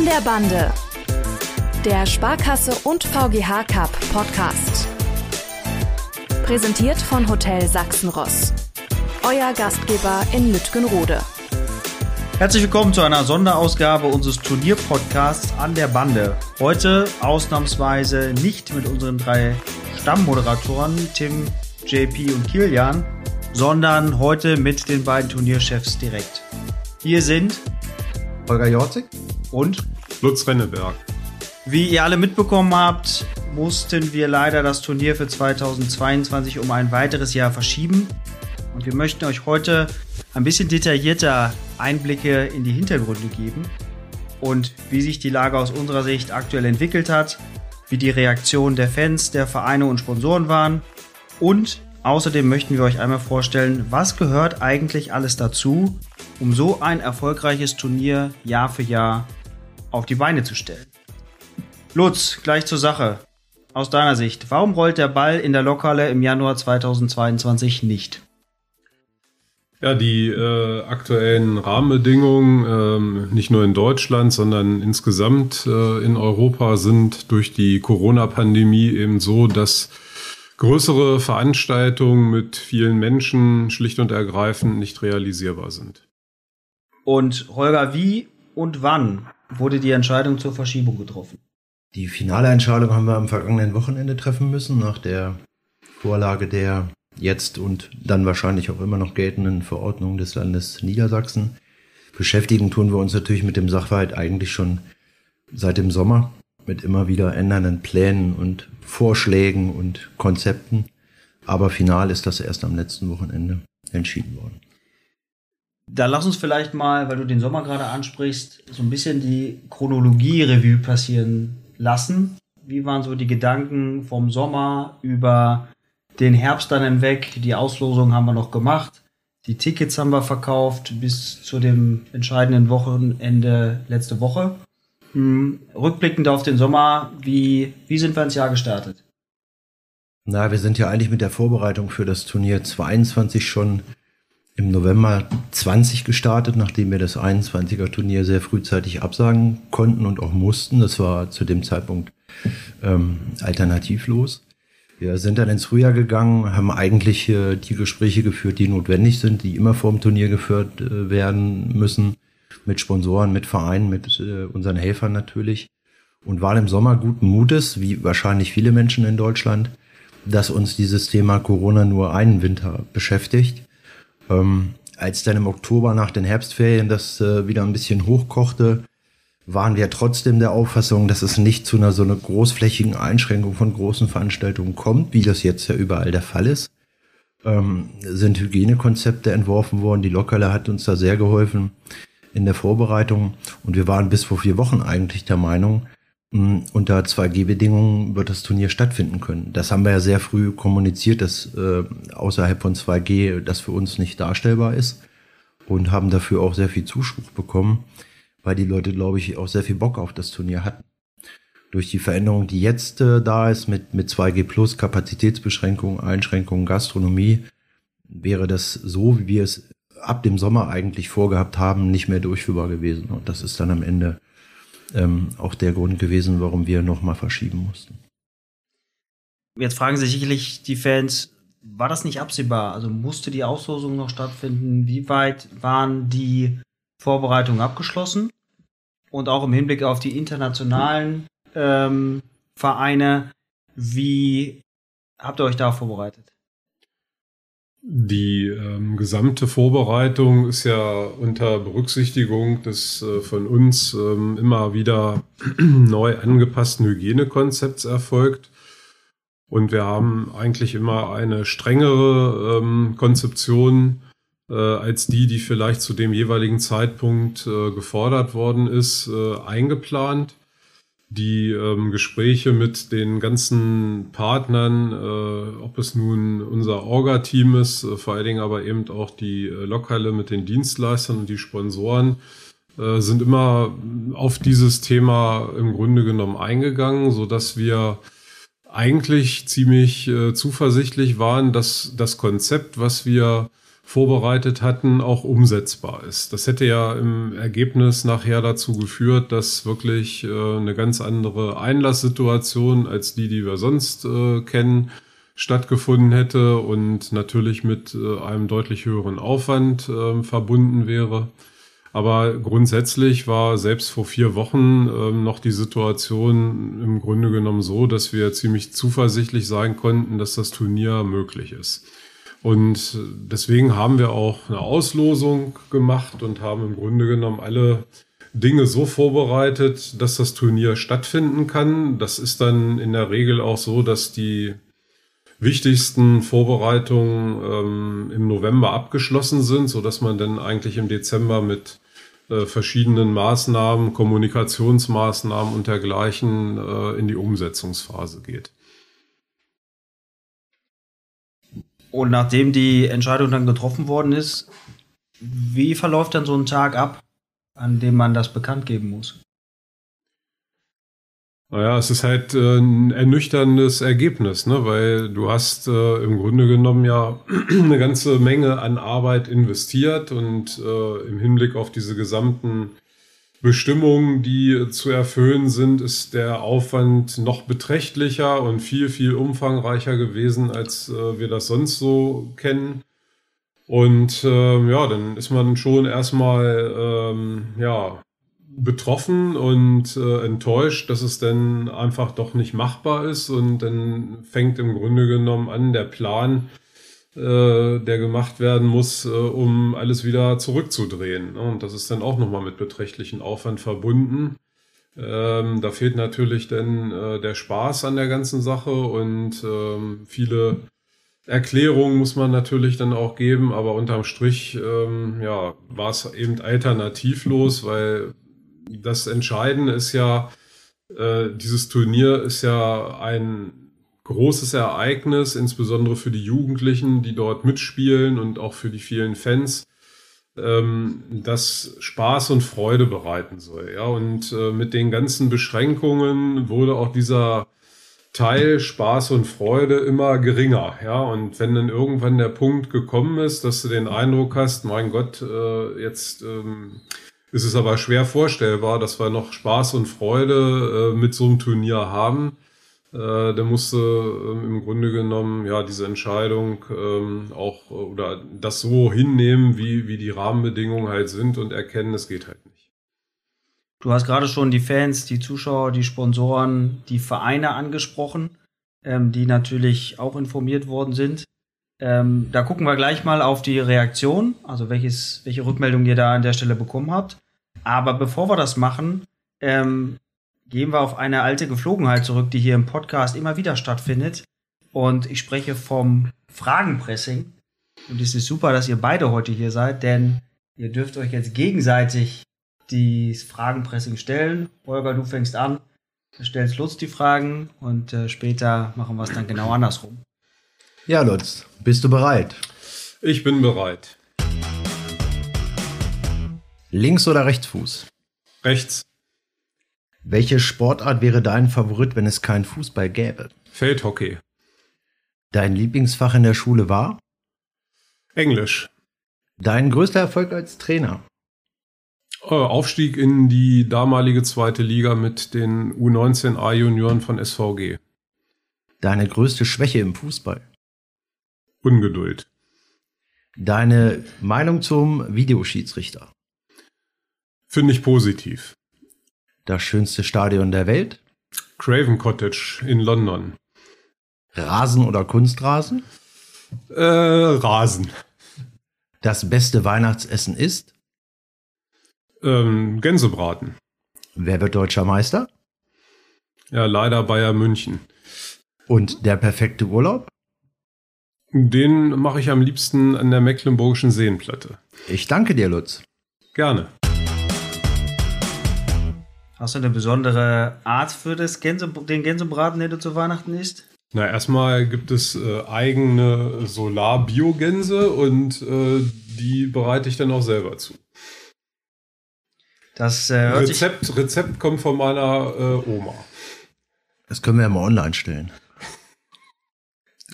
An der Bande. Der Sparkasse und VGH Cup Podcast. Präsentiert von Hotel Sachsenross. Euer Gastgeber in Lütgenrode. Herzlich willkommen zu einer Sonderausgabe unseres Turnierpodcasts An der Bande. Heute ausnahmsweise nicht mit unseren drei Stammmoderatoren Tim, JP und Kilian, sondern heute mit den beiden Turnierchefs direkt. Hier sind Holger Jorzig und Lutz Renneberg. Wie ihr alle mitbekommen habt, mussten wir leider das Turnier für 2022 um ein weiteres Jahr verschieben. Und wir möchten euch heute ein bisschen detaillierter Einblicke in die Hintergründe geben und wie sich die Lage aus unserer Sicht aktuell entwickelt hat, wie die Reaktionen der Fans, der Vereine und Sponsoren waren und außerdem möchten wir euch einmal vorstellen, was gehört eigentlich alles dazu, um so ein erfolgreiches Turnier Jahr für Jahr auf die Beine zu stellen. Lutz, gleich zur Sache. Aus deiner Sicht, warum rollt der Ball in der Lokale im Januar 2022 nicht? Ja, die äh, aktuellen Rahmenbedingungen, ähm, nicht nur in Deutschland, sondern insgesamt äh, in Europa sind durch die Corona-Pandemie eben so, dass größere Veranstaltungen mit vielen Menschen schlicht und ergreifend nicht realisierbar sind. Und Holger, wie und wann wurde die Entscheidung zur Verschiebung getroffen? Die finale Entscheidung haben wir am vergangenen Wochenende treffen müssen, nach der Vorlage der jetzt und dann wahrscheinlich auch immer noch geltenden Verordnung des Landes Niedersachsen. Beschäftigen tun wir uns natürlich mit dem Sachverhalt eigentlich schon seit dem Sommer mit immer wieder ändernden Plänen und Vorschlägen und Konzepten. Aber final ist das erst am letzten Wochenende entschieden worden. Da lass uns vielleicht mal, weil du den Sommer gerade ansprichst, so ein bisschen die Chronologie-Revue passieren lassen. Wie waren so die Gedanken vom Sommer über den Herbst dann hinweg? Die Auslosung haben wir noch gemacht. Die Tickets haben wir verkauft bis zu dem entscheidenden Wochenende letzte Woche. Hm, rückblickend auf den Sommer, wie, wie sind wir ins Jahr gestartet? Na, wir sind ja eigentlich mit der Vorbereitung für das Turnier 22 schon im November 20 gestartet, nachdem wir das 21er Turnier sehr frühzeitig absagen konnten und auch mussten. Das war zu dem Zeitpunkt ähm, alternativlos. Wir sind dann ins Frühjahr gegangen, haben eigentlich äh, die Gespräche geführt, die notwendig sind, die immer vor dem Turnier geführt äh, werden müssen, mit Sponsoren, mit Vereinen, mit äh, unseren Helfern natürlich. Und waren im Sommer guten Mutes, wie wahrscheinlich viele Menschen in Deutschland, dass uns dieses Thema Corona nur einen Winter beschäftigt ähm, als dann im Oktober nach den Herbstferien das äh, wieder ein bisschen hochkochte, waren wir trotzdem der Auffassung, dass es nicht zu einer so einer großflächigen Einschränkung von großen Veranstaltungen kommt, wie das jetzt ja überall der Fall ist. Ähm, sind Hygienekonzepte entworfen worden. Die Lokale hat uns da sehr geholfen in der Vorbereitung. Und wir waren bis vor vier Wochen eigentlich der Meinung, unter 2G-Bedingungen wird das Turnier stattfinden können. Das haben wir ja sehr früh kommuniziert, dass äh, außerhalb von 2G das für uns nicht darstellbar ist und haben dafür auch sehr viel Zuspruch bekommen, weil die Leute, glaube ich, auch sehr viel Bock auf das Turnier hatten. Durch die Veränderung, die jetzt äh, da ist mit, mit 2G Plus, Kapazitätsbeschränkungen, Einschränkungen, Gastronomie, wäre das so, wie wir es ab dem Sommer eigentlich vorgehabt haben, nicht mehr durchführbar gewesen. Und das ist dann am Ende ähm, auch der Grund gewesen, warum wir nochmal verschieben mussten. Jetzt fragen sich sicherlich die Fans, war das nicht absehbar? Also musste die Auslosung noch stattfinden? Wie weit waren die Vorbereitungen abgeschlossen? Und auch im Hinblick auf die internationalen ähm, Vereine, wie habt ihr euch da vorbereitet? Die ähm, gesamte Vorbereitung ist ja unter Berücksichtigung des äh, von uns ähm, immer wieder neu angepassten Hygienekonzepts erfolgt. Und wir haben eigentlich immer eine strengere ähm, Konzeption äh, als die, die vielleicht zu dem jeweiligen Zeitpunkt äh, gefordert worden ist, äh, eingeplant die ähm, Gespräche mit den ganzen Partnern, äh, ob es nun unser Orga-Team ist, äh, vor allen Dingen aber eben auch die äh, Lokale mit den Dienstleistern und die Sponsoren, äh, sind immer auf dieses Thema im Grunde genommen eingegangen, so dass wir eigentlich ziemlich äh, zuversichtlich waren, dass das Konzept, was wir vorbereitet hatten, auch umsetzbar ist. Das hätte ja im Ergebnis nachher dazu geführt, dass wirklich äh, eine ganz andere Einlasssituation als die, die wir sonst äh, kennen, stattgefunden hätte und natürlich mit äh, einem deutlich höheren Aufwand äh, verbunden wäre. Aber grundsätzlich war selbst vor vier Wochen ähm, noch die Situation im Grunde genommen so, dass wir ziemlich zuversichtlich sein konnten, dass das Turnier möglich ist. Und deswegen haben wir auch eine Auslosung gemacht und haben im Grunde genommen alle Dinge so vorbereitet, dass das Turnier stattfinden kann. Das ist dann in der Regel auch so, dass die wichtigsten Vorbereitungen ähm, im November abgeschlossen sind, so dass man dann eigentlich im Dezember mit äh, verschiedenen Maßnahmen, Kommunikationsmaßnahmen und dergleichen äh, in die Umsetzungsphase geht. Und nachdem die Entscheidung dann getroffen worden ist, wie verläuft dann so ein Tag ab, an dem man das bekannt geben muss? Naja, es ist halt äh, ein ernüchterndes Ergebnis, ne? weil du hast äh, im Grunde genommen ja eine ganze Menge an Arbeit investiert und äh, im Hinblick auf diese gesamten Bestimmungen, die zu erfüllen sind, ist der Aufwand noch beträchtlicher und viel, viel umfangreicher gewesen, als äh, wir das sonst so kennen. Und äh, ja, dann ist man schon erstmal ähm, ja, betroffen und äh, enttäuscht, dass es dann einfach doch nicht machbar ist. Und dann fängt im Grunde genommen an der Plan, äh, der gemacht werden muss, äh, um alles wieder zurückzudrehen. Und das ist dann auch nochmal mit beträchtlichen Aufwand verbunden. Ähm, da fehlt natürlich dann äh, der Spaß an der ganzen Sache und ähm, viele Erklärungen muss man natürlich dann auch geben, aber unterm Strich ähm, ja, war es eben alternativlos, weil das Entscheidende ist ja, äh, dieses Turnier ist ja ein großes Ereignis, insbesondere für die Jugendlichen, die dort mitspielen und auch für die vielen Fans, ähm, das Spaß und Freude bereiten soll. Ja, und äh, mit den ganzen Beschränkungen wurde auch dieser Teil Spaß und Freude immer geringer. Ja, und wenn dann irgendwann der Punkt gekommen ist, dass du den Eindruck hast, mein Gott, äh, jetzt ähm, ist es aber schwer vorstellbar, dass wir noch Spaß und Freude äh, mit so einem Turnier haben. Äh, der musste äh, im Grunde genommen ja diese Entscheidung ähm, auch äh, oder das so hinnehmen, wie, wie die Rahmenbedingungen halt sind und erkennen, es geht halt nicht. Du hast gerade schon die Fans, die Zuschauer, die Sponsoren, die Vereine angesprochen, ähm, die natürlich auch informiert worden sind. Ähm, da gucken wir gleich mal auf die Reaktion, also welches, welche Rückmeldung ihr da an der Stelle bekommen habt. Aber bevor wir das machen, ähm, gehen wir auf eine alte Geflogenheit zurück, die hier im Podcast immer wieder stattfindet. Und ich spreche vom Fragenpressing. Und es ist super, dass ihr beide heute hier seid, denn ihr dürft euch jetzt gegenseitig die Fragenpressing stellen. Holger, du fängst an, stellst Lutz die Fragen und äh, später machen wir es dann genau andersrum. Ja, Lutz, bist du bereit? Ich bin bereit. Links- oder Rechtsfuß? Rechts. Welche Sportart wäre dein Favorit, wenn es keinen Fußball gäbe? Feldhockey. Dein Lieblingsfach in der Schule war? Englisch. Dein größter Erfolg als Trainer? Äh, Aufstieg in die damalige zweite Liga mit den U19A-Junioren von SVG. Deine größte Schwäche im Fußball? Ungeduld. Deine Meinung zum Videoschiedsrichter? Finde ich positiv. Das schönste Stadion der Welt? Craven Cottage in London. Rasen oder Kunstrasen? Äh, Rasen. Das beste Weihnachtsessen ist? Ähm, Gänsebraten. Wer wird deutscher Meister? Ja, leider Bayern München. Und der perfekte Urlaub? Den mache ich am liebsten an der Mecklenburgischen Seenplatte. Ich danke dir, Lutz. Gerne. Hast du eine besondere Art für das Gänse, den Gänsebraten, den du zu Weihnachten isst? Na, erstmal gibt es äh, eigene Solar-Biogänse und äh, die bereite ich dann auch selber zu. Das äh, hört Rezept, sich Rezept kommt von meiner äh, Oma. Das können wir ja mal online stellen.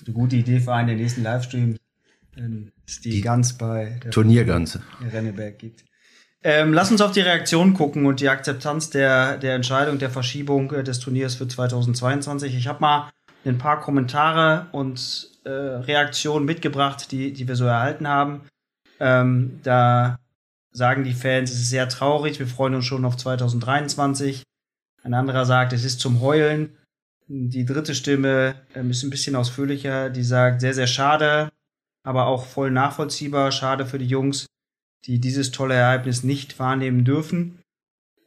eine gute Idee für einen der nächsten Livestream. wenn es die, die Gans bei der Turniergans Renneberg gibt. Ähm, lass uns auf die Reaktion gucken und die Akzeptanz der, der Entscheidung der Verschiebung äh, des Turniers für 2022. Ich habe mal ein paar Kommentare und äh, Reaktionen mitgebracht, die, die wir so erhalten haben. Ähm, da sagen die Fans, es ist sehr traurig, wir freuen uns schon auf 2023. Ein anderer sagt, es ist zum Heulen. Die dritte Stimme ähm, ist ein bisschen ausführlicher, die sagt, sehr, sehr schade, aber auch voll nachvollziehbar, schade für die Jungs, die dieses tolle Ereignis nicht wahrnehmen dürfen.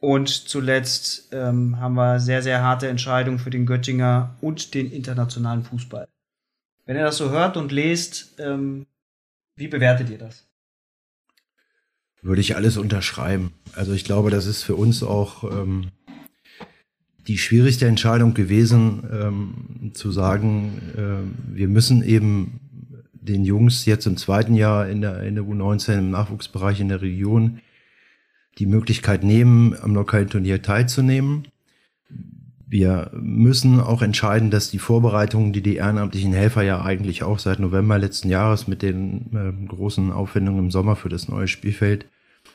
Und zuletzt ähm, haben wir sehr, sehr harte Entscheidungen für den Göttinger und den internationalen Fußball. Wenn ihr das so hört und lest, ähm, wie bewertet ihr das? Würde ich alles unterschreiben. Also ich glaube, das ist für uns auch ähm, die schwierigste Entscheidung gewesen, ähm, zu sagen, äh, wir müssen eben den Jungs jetzt im zweiten Jahr in der, in der U19 im Nachwuchsbereich in der Region die Möglichkeit nehmen, am lokalen Turnier teilzunehmen. Wir müssen auch entscheiden, dass die Vorbereitungen, die die ehrenamtlichen Helfer ja eigentlich auch seit November letzten Jahres mit den äh, großen Aufwendungen im Sommer für das neue Spielfeld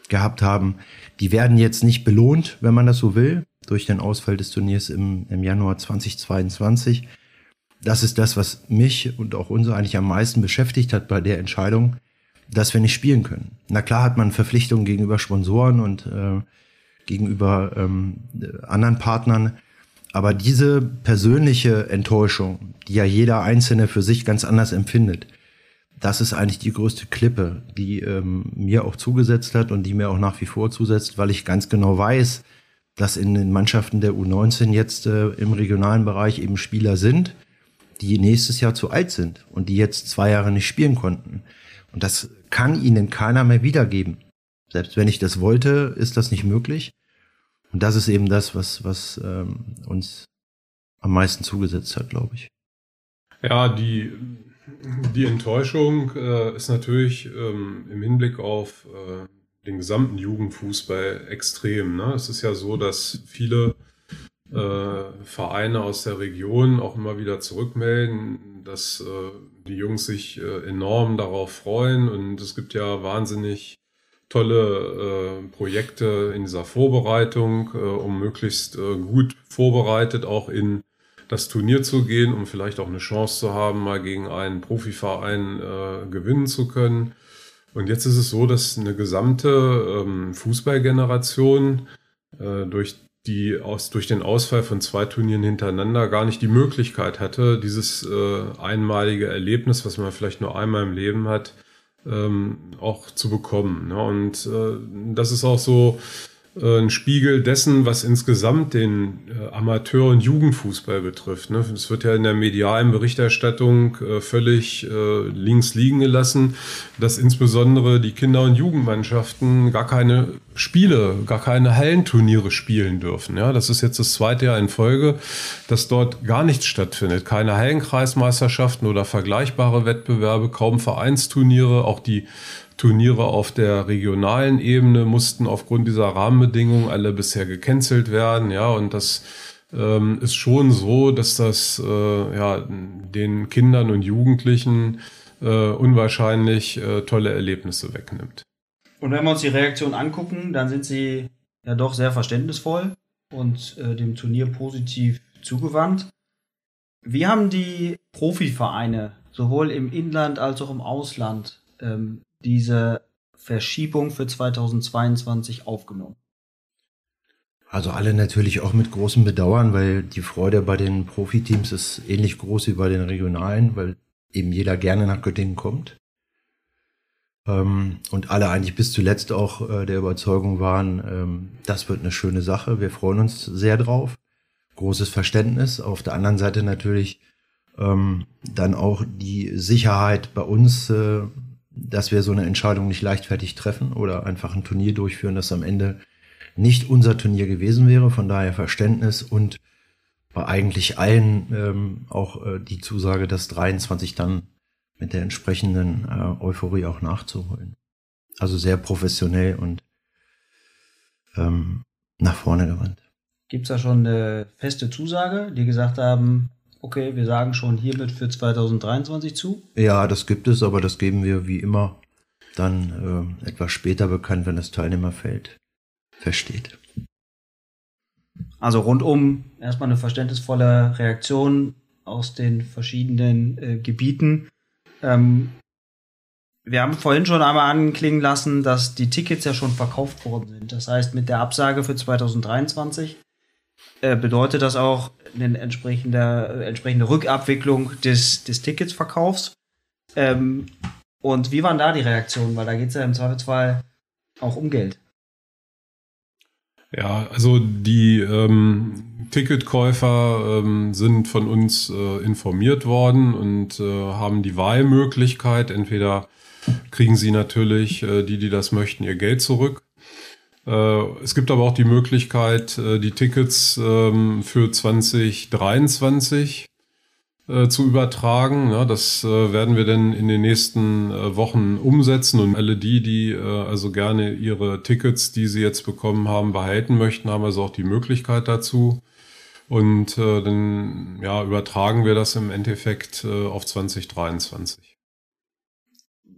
gehabt haben, die werden jetzt nicht belohnt, wenn man das so will, durch den Ausfall des Turniers im, im Januar 2022. Das ist das, was mich und auch uns eigentlich am meisten beschäftigt hat bei der Entscheidung, dass wir nicht spielen können. Na klar hat man Verpflichtungen gegenüber Sponsoren und äh, gegenüber ähm, anderen Partnern, aber diese persönliche Enttäuschung, die ja jeder Einzelne für sich ganz anders empfindet, das ist eigentlich die größte Klippe, die ähm, mir auch zugesetzt hat und die mir auch nach wie vor zusetzt, weil ich ganz genau weiß, dass in den Mannschaften der U19 jetzt äh, im regionalen Bereich eben Spieler sind, die nächstes Jahr zu alt sind und die jetzt zwei Jahre nicht spielen konnten. Und das kann ihnen keiner mehr wiedergeben. Selbst wenn ich das wollte, ist das nicht möglich. Und das ist eben das, was, was ähm, uns am meisten zugesetzt hat, glaube ich. Ja, die, die Enttäuschung äh, ist natürlich ähm, im Hinblick auf äh, den gesamten Jugendfußball extrem. Ne? Es ist ja so, dass viele äh, Vereine aus der Region auch immer wieder zurückmelden, dass äh, die Jungs sich äh, enorm darauf freuen und es gibt ja wahnsinnig tolle äh, Projekte in dieser Vorbereitung, äh, um möglichst äh, gut vorbereitet auch in das Turnier zu gehen, um vielleicht auch eine Chance zu haben, mal gegen einen Profiverein gewinnen zu können. Und jetzt ist es so, dass eine gesamte ähm, Fußballgeneration durch die aus, durch den Ausfall von zwei Turnieren hintereinander gar nicht die Möglichkeit hatte, dieses äh, einmalige Erlebnis, was man vielleicht nur einmal im Leben hat, ähm, auch zu bekommen. Ne? Und äh, das ist auch so ein Spiegel dessen, was insgesamt den äh, Amateur- und Jugendfußball betrifft. Ne? Es wird ja in der medialen Berichterstattung äh, völlig links liegen gelassen, dass insbesondere die Kinder- und Jugendmannschaften gar keine Spiele, gar keine Hallenturniere spielen dürfen. Ja, das ist jetzt das zweite Jahr in Folge, dass dort gar nichts stattfindet. Keine Hallenkreismeisterschaften oder vergleichbare Wettbewerbe, kaum Vereinsturniere, auch die Turniere auf der regionalen Ebene mussten aufgrund dieser Rahmenbedingungen alle bisher gecancelt werden. Ja, und das ähm, ist schon so, dass das äh, ja, den Kindern und Jugendlichen äh, unwahrscheinlich äh, tolle Erlebnisse wegnimmt. Und wenn wir uns die Reaktion angucken, dann sind sie ja doch sehr verständnisvoll und äh, dem Turnier positiv zugewandt. Wie haben die Profivereine sowohl im Inland als auch im Ausland ähm, diese Verschiebung für 2022 aufgenommen? Also alle natürlich auch mit großem Bedauern, weil die Freude bei den Profiteams ist ähnlich groß wie bei den regionalen, weil eben jeder gerne nach Göttingen kommt. Ähm, und alle eigentlich bis zuletzt auch äh, der Überzeugung waren, ähm, das wird eine schöne Sache. Wir freuen uns sehr drauf. Großes Verständnis. Auf der anderen Seite natürlich ähm, dann auch die Sicherheit bei uns, äh, dass wir so eine Entscheidung nicht leichtfertig treffen oder einfach ein Turnier durchführen, das am Ende nicht unser Turnier gewesen wäre. Von daher Verständnis und bei eigentlich allen ähm, auch äh, die Zusage, dass 23 dann mit der entsprechenden äh, Euphorie auch nachzuholen. Also sehr professionell und ähm, nach vorne gewandt. Gibt es da schon eine feste Zusage, die gesagt haben, okay, wir sagen schon hiermit für 2023 zu? Ja, das gibt es, aber das geben wir wie immer dann äh, etwas später bekannt, wenn das Teilnehmerfeld feststeht. Also rundum erstmal eine verständnisvolle Reaktion aus den verschiedenen äh, Gebieten. Ähm, wir haben vorhin schon einmal anklingen lassen, dass die Tickets ja schon verkauft worden sind. Das heißt, mit der Absage für 2023 äh, bedeutet das auch eine entsprechende, entsprechende Rückabwicklung des, des Ticketsverkaufs. Ähm, und wie waren da die Reaktionen? Weil da geht es ja im Zweifelsfall auch um Geld. Ja, also die ähm, Ticketkäufer ähm, sind von uns äh, informiert worden und äh, haben die Wahlmöglichkeit. Entweder kriegen sie natürlich, äh, die, die das möchten, ihr Geld zurück. Äh, es gibt aber auch die Möglichkeit, äh, die Tickets ähm, für 2023 äh, zu übertragen. Das werden wir dann in den nächsten Wochen umsetzen und alle die, die also gerne ihre Tickets, die sie jetzt bekommen haben, behalten möchten, haben also auch die Möglichkeit dazu. Und dann ja, übertragen wir das im Endeffekt auf 2023.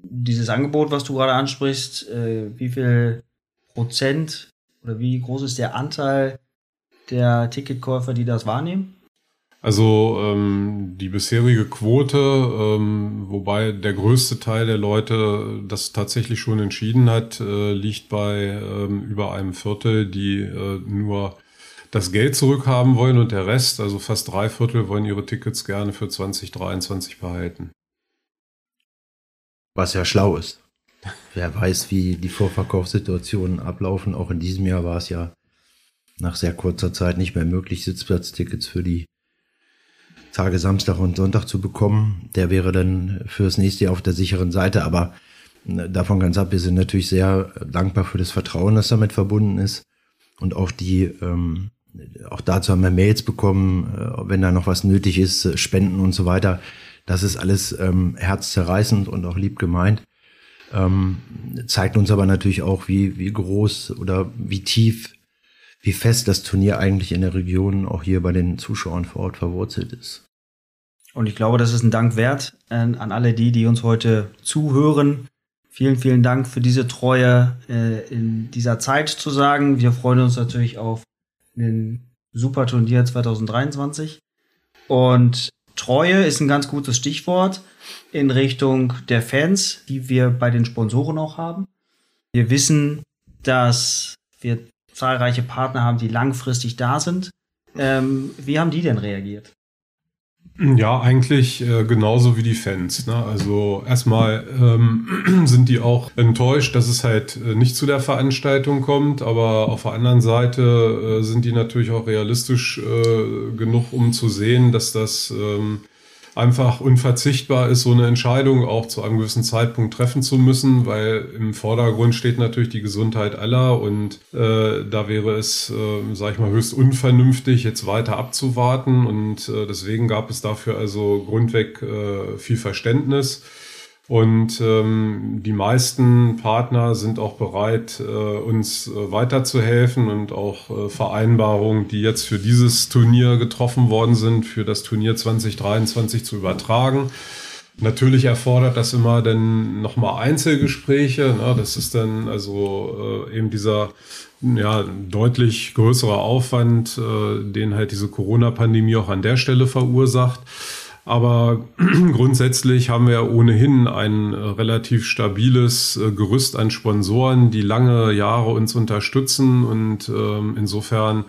Dieses Angebot, was du gerade ansprichst, wie viel Prozent oder wie groß ist der Anteil der Ticketkäufer, die das wahrnehmen? Also ähm, die bisherige Quote, ähm, wobei der größte Teil der Leute das tatsächlich schon entschieden hat, äh, liegt bei ähm, über einem Viertel, die äh, nur das Geld zurückhaben wollen und der Rest, also fast drei Viertel, wollen ihre Tickets gerne für 2023 behalten. Was ja schlau ist. Wer weiß, wie die Vorverkaufssituationen ablaufen. Auch in diesem Jahr war es ja nach sehr kurzer Zeit nicht mehr möglich, Sitzplatztickets für die Tage Samstag und Sonntag zu bekommen. Der wäre dann fürs nächste Jahr auf der sicheren Seite, aber äh, davon ganz ab, wir sind natürlich sehr dankbar für das Vertrauen, das damit verbunden ist. Und auch die, ähm, auch dazu haben wir Mails bekommen, äh, wenn da noch was nötig ist, äh, Spenden und so weiter. Das ist alles ähm, herzzerreißend und auch lieb gemeint. Ähm, zeigt uns aber natürlich auch, wie, wie groß oder wie tief, wie fest das Turnier eigentlich in der Region auch hier bei den Zuschauern vor Ort verwurzelt ist. Und ich glaube, das ist ein Dank wert äh, an alle die, die uns heute zuhören. Vielen, vielen Dank für diese Treue äh, in dieser Zeit zu sagen. Wir freuen uns natürlich auf ein super Turnier 2023. Und Treue ist ein ganz gutes Stichwort in Richtung der Fans, die wir bei den Sponsoren auch haben. Wir wissen, dass wir zahlreiche Partner haben, die langfristig da sind. Ähm, wie haben die denn reagiert? Ja, eigentlich äh, genauso wie die Fans. Ne? Also erstmal ähm, sind die auch enttäuscht, dass es halt äh, nicht zu der Veranstaltung kommt, aber auf der anderen Seite äh, sind die natürlich auch realistisch äh, genug, um zu sehen, dass das ähm, einfach unverzichtbar ist, so eine Entscheidung auch zu einem gewissen Zeitpunkt treffen zu müssen, weil im Vordergrund steht natürlich die Gesundheit aller und äh, da wäre es, äh, sage ich mal, höchst unvernünftig, jetzt weiter abzuwarten und äh, deswegen gab es dafür also grundweg äh, viel Verständnis. Und ähm, die meisten Partner sind auch bereit, äh, uns äh, weiterzuhelfen und auch äh, Vereinbarungen, die jetzt für dieses Turnier getroffen worden sind, für das Turnier 2023 zu übertragen. Natürlich erfordert das immer dann nochmal Einzelgespräche. Ne? Das ist dann also äh, eben dieser ja, deutlich größere Aufwand, äh, den halt diese Corona-Pandemie auch an der Stelle verursacht. Aber grundsätzlich haben wir ohnehin ein äh, relativ stabiles äh, Gerüst an Sponsoren, die lange Jahre uns unterstützen. Und ähm, insofern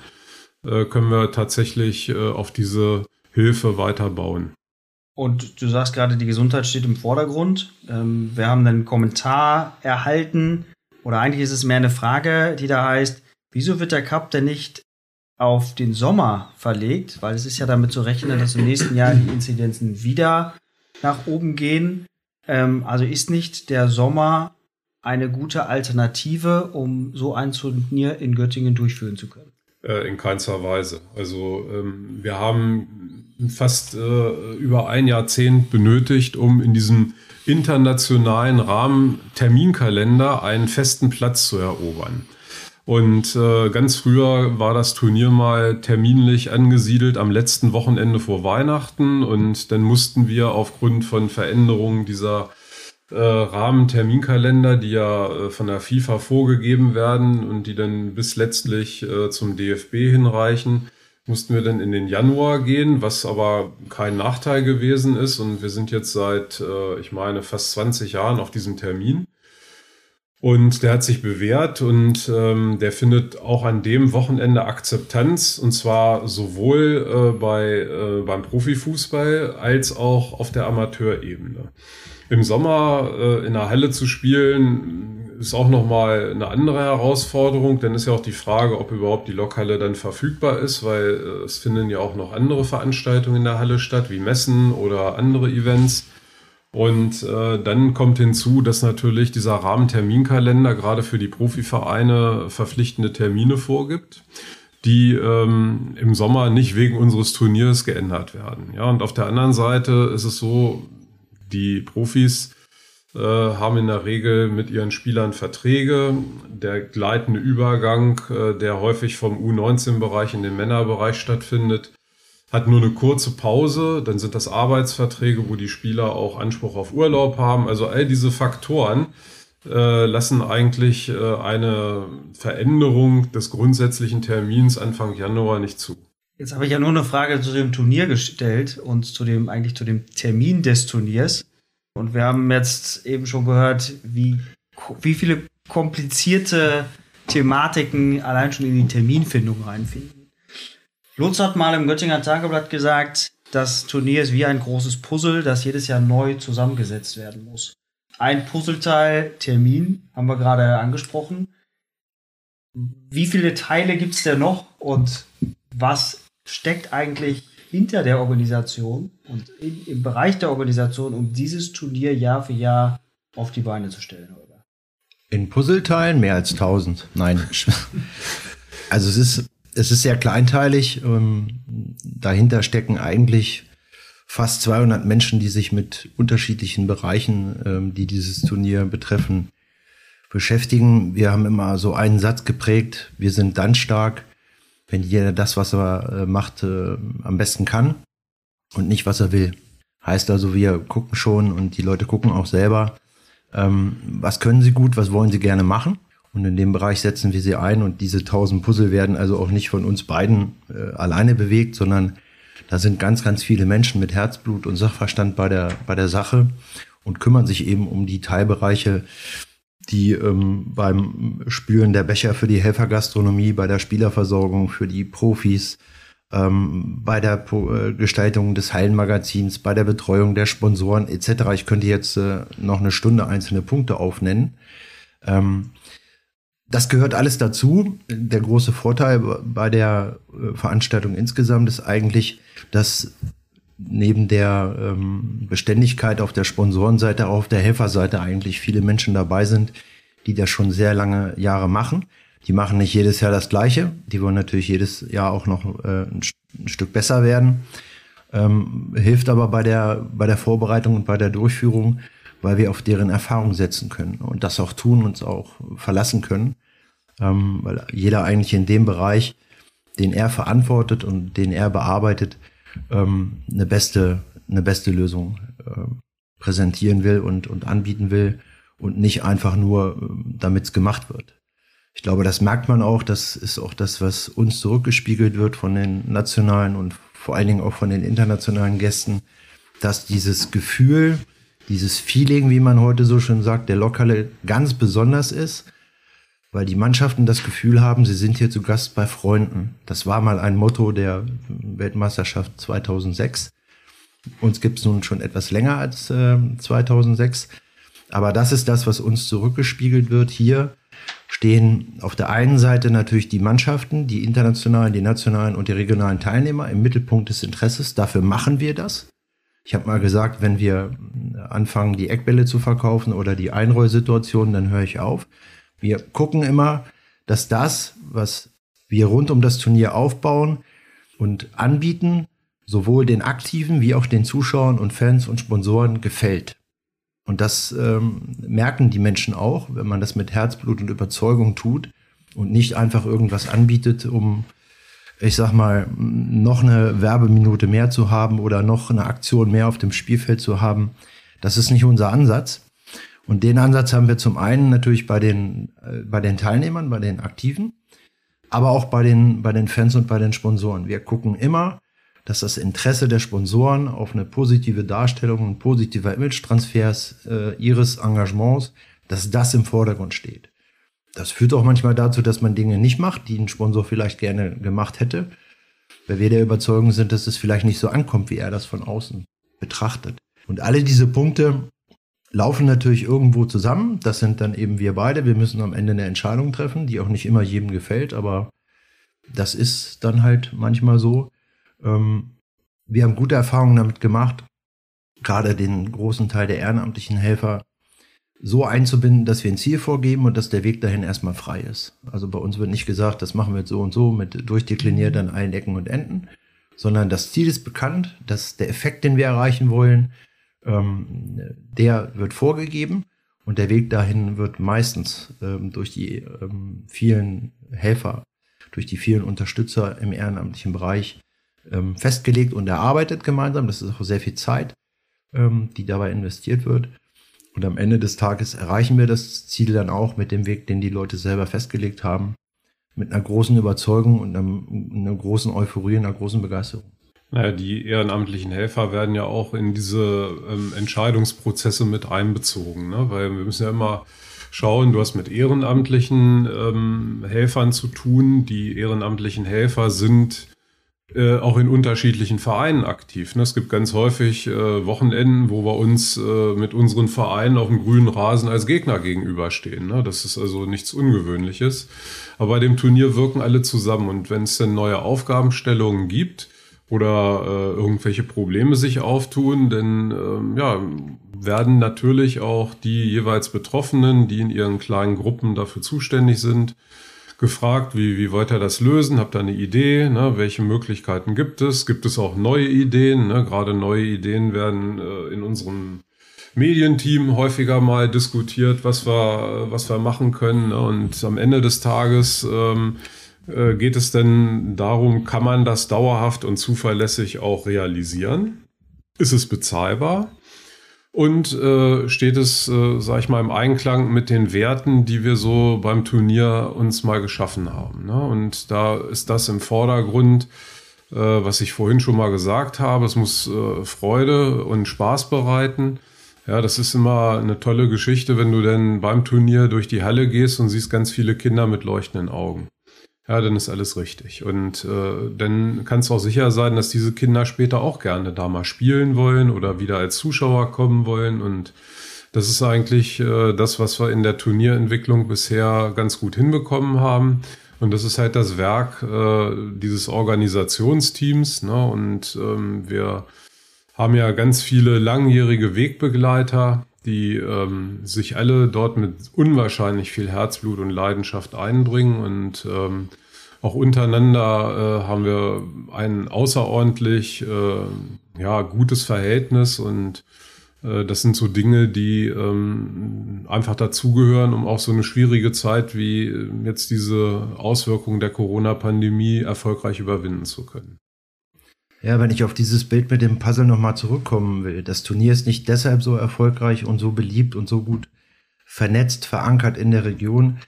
äh, können wir tatsächlich auf diese Hilfe weiterbauen. Und du sagst gerade, die Gesundheit steht im Vordergrund. Ähm, wir haben einen Kommentar erhalten, oder eigentlich ist es mehr eine Frage, die da heißt, wieso wird der Cup denn nicht auf den Sommer verlegt, weil es ist ja damit zu rechnen, dass im nächsten Jahr die Inzidenzen wieder nach oben gehen. Ähm, also ist nicht der Sommer eine gute Alternative, um so ein Turnier in Göttingen durchführen zu können? Äh, in keinster Weise. Also ähm, wir haben fast äh, über ein Jahrzehnt benötigt, um in diesem internationalen Rahmen Terminkalender einen festen Platz zu erobern. Und äh, ganz früher war das Turnier mal terminlich angesiedelt am letzten Wochenende vor Weihnachten und dann mussten wir aufgrund von Veränderungen dieser äh, Rahmenterminkalender, die ja äh, von der FIFA vorgegeben werden und die dann bis letztlich äh, zum DFB hinreichen, mussten wir dann in den Januar gehen, was aber kein Nachteil gewesen ist. Und wir sind jetzt seit, äh, ich meine, fast 20 Jahren auf diesem Termin. Und der hat sich bewährt und ähm, der findet auch an dem Wochenende Akzeptanz und zwar sowohl äh, bei, äh, beim Profifußball als auch auf der Amateurebene. Im Sommer äh, in der Halle zu spielen ist auch nochmal eine andere Herausforderung. Dann ist ja auch die Frage, ob überhaupt die Lokhalle dann verfügbar ist, weil äh, es finden ja auch noch andere Veranstaltungen in der Halle statt, wie Messen oder andere Events. Und äh, dann kommt hinzu, dass natürlich dieser Rahmenterminkalender gerade für die Profivereine verpflichtende Termine vorgibt, die ähm, im Sommer nicht wegen unseres Turniers geändert werden. Ja, und auf der anderen Seite ist es so, die Profis äh, haben in der Regel mit ihren Spielern Verträge. Der gleitende Übergang, äh, der häufig vom U19-Bereich in den Männerbereich stattfindet, hat nur eine kurze Pause, dann sind das Arbeitsverträge, wo die Spieler auch Anspruch auf Urlaub haben. Also all diese Faktoren äh, lassen eigentlich äh, eine Veränderung des grundsätzlichen Termins Anfang Januar nicht zu. Jetzt habe ich ja nur eine Frage zu dem Turnier gestellt und zu dem eigentlich zu dem Termin des Turniers. Und wir haben jetzt eben schon gehört, wie, wie viele komplizierte Thematiken allein schon in die Terminfindung reinfinden. Lutz hat mal im Göttinger Tageblatt gesagt, das Turnier ist wie ein großes Puzzle, das jedes Jahr neu zusammengesetzt werden muss. Ein Puzzleteil Termin haben wir gerade angesprochen. Wie viele Teile gibt es denn noch und was steckt eigentlich hinter der Organisation und in, im Bereich der Organisation, um dieses Turnier Jahr für Jahr auf die Beine zu stellen, Holger? In Puzzleteilen mehr als 1000. Nein. also es ist es ist sehr kleinteilig. Ähm, dahinter stecken eigentlich fast 200 Menschen, die sich mit unterschiedlichen Bereichen, ähm, die dieses Turnier betreffen, beschäftigen. Wir haben immer so einen Satz geprägt, wir sind dann stark, wenn jeder das, was er äh, macht, äh, am besten kann und nicht, was er will. Heißt also, wir gucken schon und die Leute gucken auch selber, ähm, was können sie gut, was wollen sie gerne machen und in dem Bereich setzen wir sie ein und diese tausend Puzzle werden also auch nicht von uns beiden äh, alleine bewegt, sondern da sind ganz, ganz viele Menschen mit Herzblut und Sachverstand bei der, bei der Sache und kümmern sich eben um die Teilbereiche, die ähm, beim Spülen der Becher für die Helfergastronomie, bei der Spielerversorgung für die Profis, ähm, bei der äh, Gestaltung des Hallenmagazins, bei der Betreuung der Sponsoren etc. Ich könnte jetzt äh, noch eine Stunde einzelne Punkte aufnennen. Ähm, das gehört alles dazu. Der große Vorteil bei der äh, Veranstaltung insgesamt ist eigentlich, dass neben der ähm, Beständigkeit auf der Sponsorenseite, auch auf der Helferseite eigentlich viele Menschen dabei sind, die das schon sehr lange Jahre machen. Die machen nicht jedes Jahr das Gleiche. Die wollen natürlich jedes Jahr auch noch äh, ein, ein, Stück besser werden. Ähm, hilft aber bei der, bei der Vorbereitung und bei der Durchführung weil wir auf deren Erfahrung setzen können und das auch tun, uns auch verlassen können, ähm, weil jeder eigentlich in dem Bereich, den er verantwortet und den er bearbeitet, ähm, eine beste, eine beste Lösung äh, präsentieren will und, und anbieten will und nicht einfach nur, ähm, damit es gemacht wird. Ich glaube, das merkt man auch. Das ist auch das, was uns zurückgespiegelt wird von den nationalen und vor allen Dingen auch von den internationalen Gästen, dass dieses Gefühl, dieses Feeling, wie man heute so schön sagt, der Lokale ganz besonders ist, weil die Mannschaften das Gefühl haben, sie sind hier zu Gast bei Freunden. Das war mal ein Motto der Weltmeisterschaft 2006. Uns gibt es nun schon etwas länger als äh, 2006. Aber das ist das, was uns zurückgespiegelt wird. Hier stehen auf der einen Seite natürlich die Mannschaften, die internationalen, die nationalen und die regionalen Teilnehmer im Mittelpunkt des Interesses. Dafür machen wir das. Ich habe mal gesagt, wenn wir anfangen, die Eckbälle zu verkaufen oder die Einrollsituation, dann höre ich auf. Wir gucken immer, dass das, was wir rund um das Turnier aufbauen und anbieten, sowohl den Aktiven wie auch den Zuschauern und Fans und Sponsoren gefällt. Und das ähm, merken die Menschen auch, wenn man das mit Herzblut und Überzeugung tut und nicht einfach irgendwas anbietet, um, ich sag mal, noch eine Werbeminute mehr zu haben oder noch eine Aktion mehr auf dem Spielfeld zu haben. Das ist nicht unser Ansatz. Und den Ansatz haben wir zum einen natürlich bei den, äh, bei den Teilnehmern, bei den Aktiven, aber auch bei den, bei den Fans und bei den Sponsoren. Wir gucken immer, dass das Interesse der Sponsoren auf eine positive Darstellung und positiver Image-Transfers äh, ihres Engagements, dass das im Vordergrund steht. Das führt auch manchmal dazu, dass man Dinge nicht macht, die ein Sponsor vielleicht gerne gemacht hätte, weil wir der Überzeugung sind, dass es vielleicht nicht so ankommt, wie er das von außen betrachtet. Und alle diese Punkte laufen natürlich irgendwo zusammen. Das sind dann eben wir beide. Wir müssen am Ende eine Entscheidung treffen, die auch nicht immer jedem gefällt, aber das ist dann halt manchmal so. Ähm, wir haben gute Erfahrungen damit gemacht, gerade den großen Teil der ehrenamtlichen Helfer so einzubinden, dass wir ein Ziel vorgeben und dass der Weg dahin erstmal frei ist. Also bei uns wird nicht gesagt, das machen wir jetzt so und so mit durchdekliniert an allen Ecken und Enden, sondern das Ziel ist bekannt, dass der Effekt, den wir erreichen wollen, ähm, der wird vorgegeben und der Weg dahin wird meistens ähm, durch die ähm, vielen Helfer, durch die vielen Unterstützer im ehrenamtlichen Bereich ähm, festgelegt und erarbeitet gemeinsam. Das ist auch sehr viel Zeit, ähm, die dabei investiert wird. Und am Ende des Tages erreichen wir das Ziel dann auch mit dem Weg, den die Leute selber festgelegt haben, mit einer großen Überzeugung und einem, einer großen Euphorie, einer großen Begeisterung. Naja, die ehrenamtlichen Helfer werden ja auch in diese ähm, Entscheidungsprozesse mit einbezogen, ne? weil wir müssen ja immer schauen, du hast mit ehrenamtlichen ähm, Helfern zu tun. Die ehrenamtlichen Helfer sind äh, auch in unterschiedlichen Vereinen aktiv. Ne? Es gibt ganz häufig äh, Wochenenden, wo wir uns äh, mit unseren Vereinen auf dem grünen Rasen als Gegner gegenüberstehen. Ne? Das ist also nichts Ungewöhnliches. Aber bei dem Turnier wirken alle zusammen und wenn es dann neue Aufgabenstellungen gibt, oder äh, irgendwelche Probleme sich auftun, denn ähm, ja, werden natürlich auch die jeweils Betroffenen, die in ihren kleinen Gruppen dafür zuständig sind, gefragt, wie, wie wollt ihr das lösen? Habt ihr eine Idee? Ne? Welche Möglichkeiten gibt es? Gibt es auch neue Ideen? Ne? Gerade neue Ideen werden äh, in unserem Medienteam häufiger mal diskutiert, was wir, was wir machen können. Ne? Und am Ende des Tages ähm, äh, geht es denn darum, kann man das dauerhaft und zuverlässig auch realisieren? Ist es bezahlbar? Und äh, steht es, äh, sag ich mal, im Einklang mit den Werten, die wir so beim Turnier uns mal geschaffen haben? Ne? Und da ist das im Vordergrund, äh, was ich vorhin schon mal gesagt habe. Es muss äh, Freude und Spaß bereiten. Ja, das ist immer eine tolle Geschichte, wenn du denn beim Turnier durch die Halle gehst und siehst ganz viele Kinder mit leuchtenden Augen ja, dann ist alles richtig. Und äh, dann kannst du auch sicher sein, dass diese Kinder später auch gerne da mal spielen wollen oder wieder als Zuschauer kommen wollen. Und das ist eigentlich äh, das, was wir in der Turnierentwicklung bisher ganz gut hinbekommen haben. Und das ist halt das Werk äh, dieses Organisationsteams. Ne? Und ähm, wir haben ja ganz viele langjährige Wegbegleiter, die ähm, sich alle dort mit unwahrscheinlich viel Herzblut und Leidenschaft einbringen und ähm, auch untereinander äh, haben wir ein außerordentlich äh, ja, gutes Verhältnis und äh, das sind so Dinge, die ähm, einfach dazugehören, um auch so eine schwierige Zeit wie jetzt diese Auswirkungen der Corona-Pandemie erfolgreich überwinden zu können. Ja, wenn ich auf dieses Bild mit dem Puzzle nochmal zurückkommen will. Das Turnier ist nicht deshalb so erfolgreich und so beliebt und so gut vernetzt, verankert in der Region,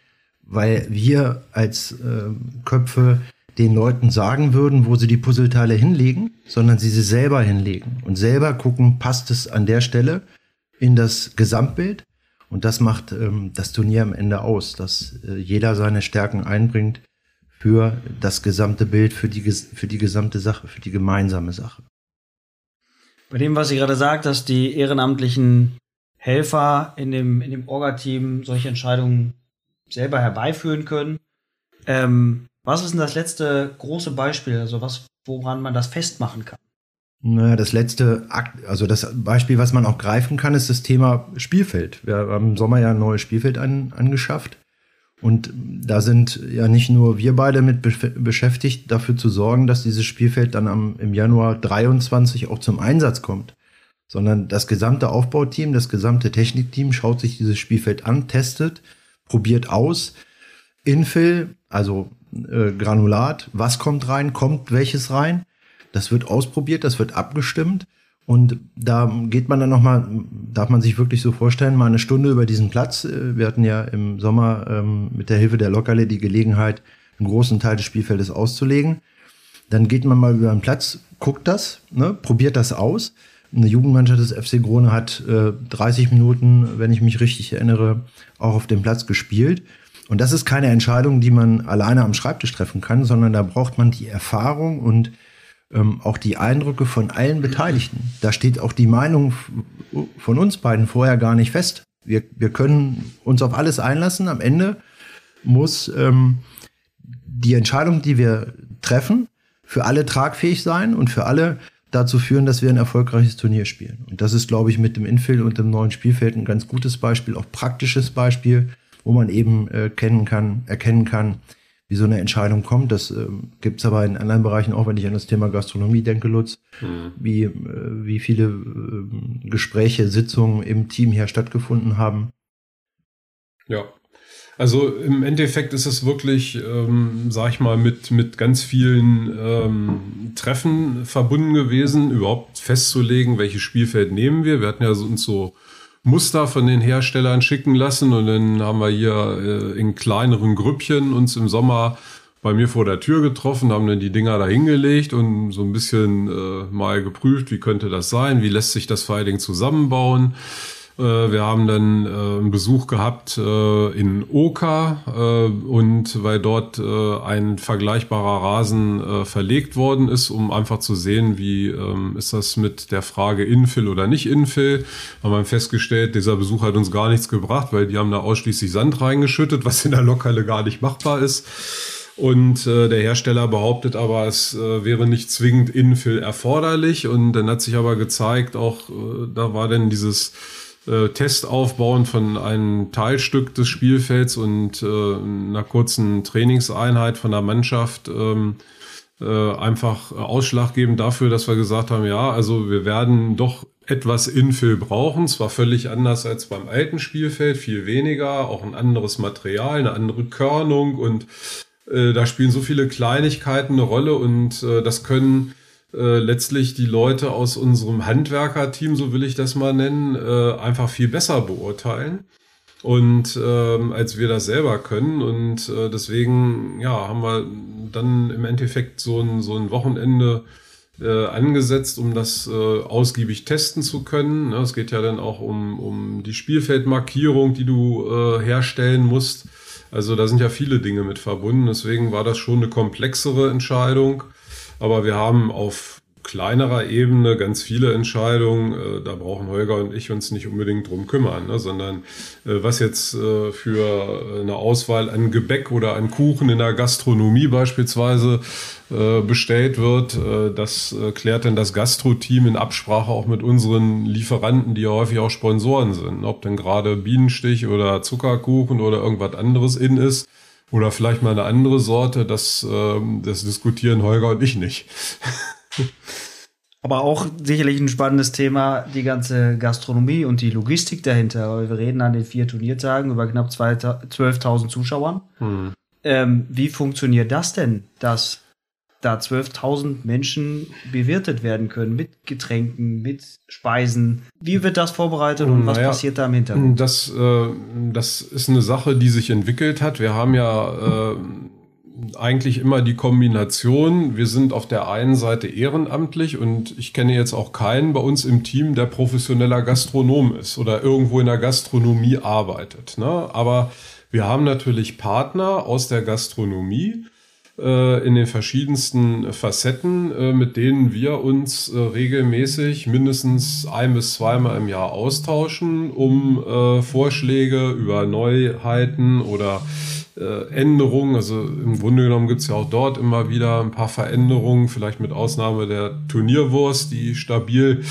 weil wir als äh, Köpfe den Leuten sagen würden, wo sie die Puzzleteile hinlegen, sondern sie sie selber hinlegen und selber gucken, passt es an der Stelle in das Gesamtbild. Und das macht ähm, das Turnier am Ende aus, dass äh, jeder seine Stärken einbringt für das gesamte Bild, für die, für die gesamte Sache, für die gemeinsame Sache. Bei dem, was Sie gerade sagt, dass die ehrenamtlichen Helfer in dem, in dem Orga-Team solche Entscheidungen selber herbeiführen können. Ähm, was ist denn das letzte große Beispiel, also was, woran man das festmachen kann? Naja, das letzte Akt, also das Beispiel, was man auch greifen kann, ist das Thema Spielfeld. Wir haben im Sommer ja ein neues Spielfeld an, angeschafft. Und da sind ja nicht nur wir beide mit beschäftigt, dafür zu sorgen, dass dieses Spielfeld dann am, im Januar 23 auch zum Einsatz kommt, sondern das gesamte Aufbauteam, das gesamte Technikteam schaut sich dieses Spielfeld an, testet, probiert aus, Infill, also äh, Granulat, was kommt rein, kommt welches rein. Das wird ausprobiert, das wird abgestimmt. Und da geht man dann nochmal, darf man sich wirklich so vorstellen, mal eine Stunde über diesen Platz. Äh, wir hatten ja im Sommer ähm, mit der Hilfe der Lokale die Gelegenheit, einen großen Teil des Spielfeldes auszulegen. Dann geht man mal über den Platz, guckt das, ne, probiert das aus. Eine Jugendmannschaft des FC Krone hat äh, 30 Minuten, wenn ich mich richtig erinnere, auch auf dem Platz gespielt. Und das ist keine Entscheidung, die man alleine am Schreibtisch treffen kann, sondern da braucht man die Erfahrung und ähm, auch die Eindrücke von allen Beteiligten. Da steht auch die Meinung von uns beiden vorher gar nicht fest. Wir, wir können uns auf alles einlassen. Am Ende muss ähm, die Entscheidung, die wir treffen, für alle tragfähig sein und für alle dazu führen, dass wir ein erfolgreiches Turnier spielen. Und das ist, glaube ich, mit dem Infill und dem neuen Spielfeld ein ganz gutes Beispiel, auch praktisches Beispiel, wo man eben äh, kennen kann, erkennen kann, wie so eine Entscheidung kommt. Das äh, gibt es aber in anderen Bereichen auch, wenn ich an das Thema Gastronomie denke, Lutz, mhm. wie, äh, wie viele äh, Gespräche, Sitzungen im Team hier stattgefunden haben. Ja. Also im Endeffekt ist es wirklich, ähm, sag ich mal, mit, mit ganz vielen ähm, Treffen verbunden gewesen, überhaupt festzulegen, welches Spielfeld nehmen wir. Wir hatten ja so, uns so Muster von den Herstellern schicken lassen und dann haben wir hier äh, in kleineren Grüppchen uns im Sommer bei mir vor der Tür getroffen, haben dann die Dinger da hingelegt und so ein bisschen äh, mal geprüft, wie könnte das sein, wie lässt sich das Fighting zusammenbauen. Äh, wir haben dann äh, einen Besuch gehabt äh, in Oka und weil dort ein vergleichbarer Rasen verlegt worden ist, um einfach zu sehen, wie ähm, ist das mit der Frage Infill oder nicht Infill, haben wir festgestellt, dieser Besuch hat uns gar nichts gebracht, weil die haben da ausschließlich Sand reingeschüttet, was in der Lokale gar nicht machbar ist. Und äh, der Hersteller behauptet aber, es äh, wäre nicht zwingend Infill erforderlich. Und dann hat sich aber gezeigt, auch äh, da war denn dieses äh, Test aufbauen von einem Teilstück des Spielfelds und äh, einer kurzen Trainingseinheit von der Mannschaft ähm, äh, einfach ausschlaggebend dafür, dass wir gesagt haben, ja, also wir werden doch etwas Infill brauchen, zwar völlig anders als beim alten Spielfeld, viel weniger, auch ein anderes Material, eine andere Körnung und äh, da spielen so viele Kleinigkeiten eine Rolle und äh, das können äh, letztlich die Leute aus unserem Handwerkerteam, so will ich das mal nennen, äh, einfach viel besser beurteilen und ähm, als wir das selber können und äh, deswegen ja haben wir dann im Endeffekt so ein so ein Wochenende äh, angesetzt, um das äh, ausgiebig testen zu können. Es geht ja dann auch um um die Spielfeldmarkierung, die du äh, herstellen musst. Also da sind ja viele Dinge mit verbunden. Deswegen war das schon eine komplexere Entscheidung. Aber wir haben auf kleinerer Ebene ganz viele Entscheidungen. Äh, da brauchen Holger und ich uns nicht unbedingt drum kümmern, ne? sondern äh, was jetzt äh, für eine Auswahl an Gebäck oder an Kuchen in der Gastronomie beispielsweise bestellt wird, das klärt dann das Gastro-Team in Absprache auch mit unseren Lieferanten, die ja häufig auch Sponsoren sind. Ob denn gerade Bienenstich oder Zuckerkuchen oder irgendwas anderes in ist oder vielleicht mal eine andere Sorte, das, ähm, das diskutieren Holger und ich nicht. Aber auch sicherlich ein spannendes Thema, die ganze Gastronomie und die Logistik dahinter. Weil wir reden an den vier Turniertagen über knapp 12.000 Zuschauern. Hm. Ähm, wie funktioniert das denn, dass da 12.000 Menschen bewirtet werden können mit Getränken, mit Speisen. Wie wird das vorbereitet und was naja, passiert da im Hintergrund? Das, äh, das ist eine Sache, die sich entwickelt hat. Wir haben ja äh, eigentlich immer die Kombination. Wir sind auf der einen Seite ehrenamtlich und ich kenne jetzt auch keinen bei uns im Team, der professioneller Gastronom ist oder irgendwo in der Gastronomie arbeitet. Ne? Aber wir haben natürlich Partner aus der Gastronomie äh, in den verschiedensten Facetten, äh, mit denen wir uns äh, regelmäßig mindestens ein bis zweimal im Jahr austauschen, um Vorschläge über Neuheiten oder Änderungen, also im Grunde genommen gibt es ja auch dort immer wieder ein paar Veränderungen, vielleicht mit Ausnahme der Turnierwurst, die stabil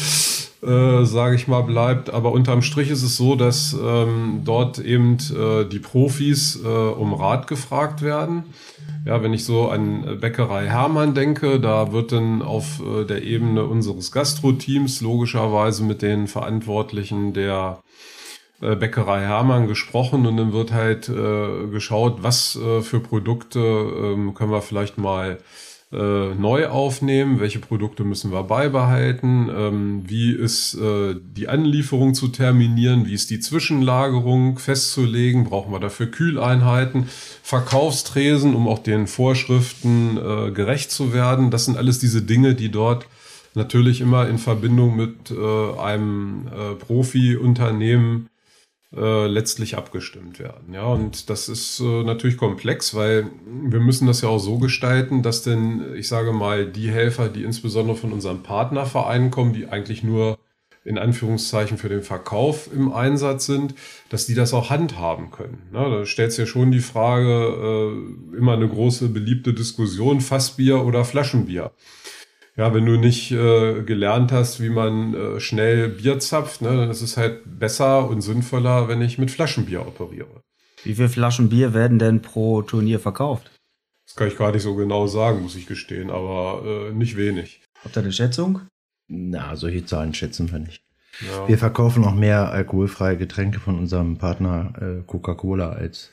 äh, sage ich mal, bleibt. Aber unterm Strich ist es so, dass ähm, dort eben äh, die Profis äh, um Rat gefragt werden. Ja, wenn ich so an Bäckerei Hermann denke, da wird dann auf äh, der Ebene unseres Gastro-Teams logischerweise mit den Verantwortlichen der äh, Bäckerei Hermann gesprochen und dann wird halt äh, geschaut, was äh, für Produkte ähm, können wir vielleicht mal äh, neu aufnehmen, welche Produkte müssen wir beibehalten, ähm, wie ist äh, die Anlieferung zu terminieren, wie ist die Zwischenlagerung festzulegen, brauchen wir dafür Kühleinheiten, Verkaufstresen, um auch den Vorschriften äh, gerecht zu werden. Das sind alles diese Dinge, die dort natürlich immer in Verbindung mit äh, einem äh, Profi-Unternehmen äh, letztlich abgestimmt werden. Ja, und das ist äh, natürlich komplex, weil wir müssen das ja auch so gestalten, dass denn, ich sage mal, die Helfer, die insbesondere von unseren Partnervereinen kommen, die eigentlich nur in Anführungszeichen für den Verkauf im Einsatz sind, dass die das auch handhaben können. Na, da stellt sich ja schon die Frage, äh, immer eine große beliebte Diskussion, Fassbier oder Flaschenbier ja, wenn du nicht äh, gelernt hast, wie man äh, schnell Bier zapft, ne, dann ist es halt besser und sinnvoller, wenn ich mit Flaschenbier operiere. Wie viele Flaschen Bier werden denn pro Turnier verkauft? Das kann ich gar nicht so genau sagen, muss ich gestehen, aber äh, nicht wenig. Habt ihr eine Schätzung? Na, solche Zahlen schätzen wir nicht. Ja. Wir verkaufen auch mehr alkoholfreie Getränke von unserem Partner äh, Coca-Cola als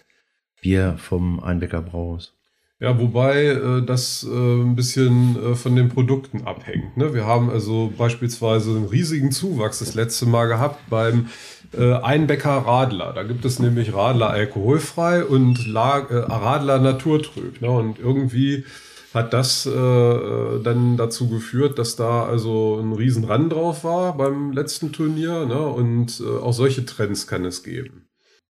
Bier vom Einbecker Brauhaus. Ja, wobei äh, das äh, ein bisschen äh, von den Produkten abhängt. Ne? Wir haben also beispielsweise einen riesigen Zuwachs das letzte Mal gehabt beim äh, Einbecker Radler. Da gibt es nämlich Radler alkoholfrei und La äh, Radler naturtrüb. Ne? Und irgendwie hat das äh, äh, dann dazu geführt, dass da also ein riesen Rand drauf war beim letzten Turnier. Ne? Und äh, auch solche Trends kann es geben.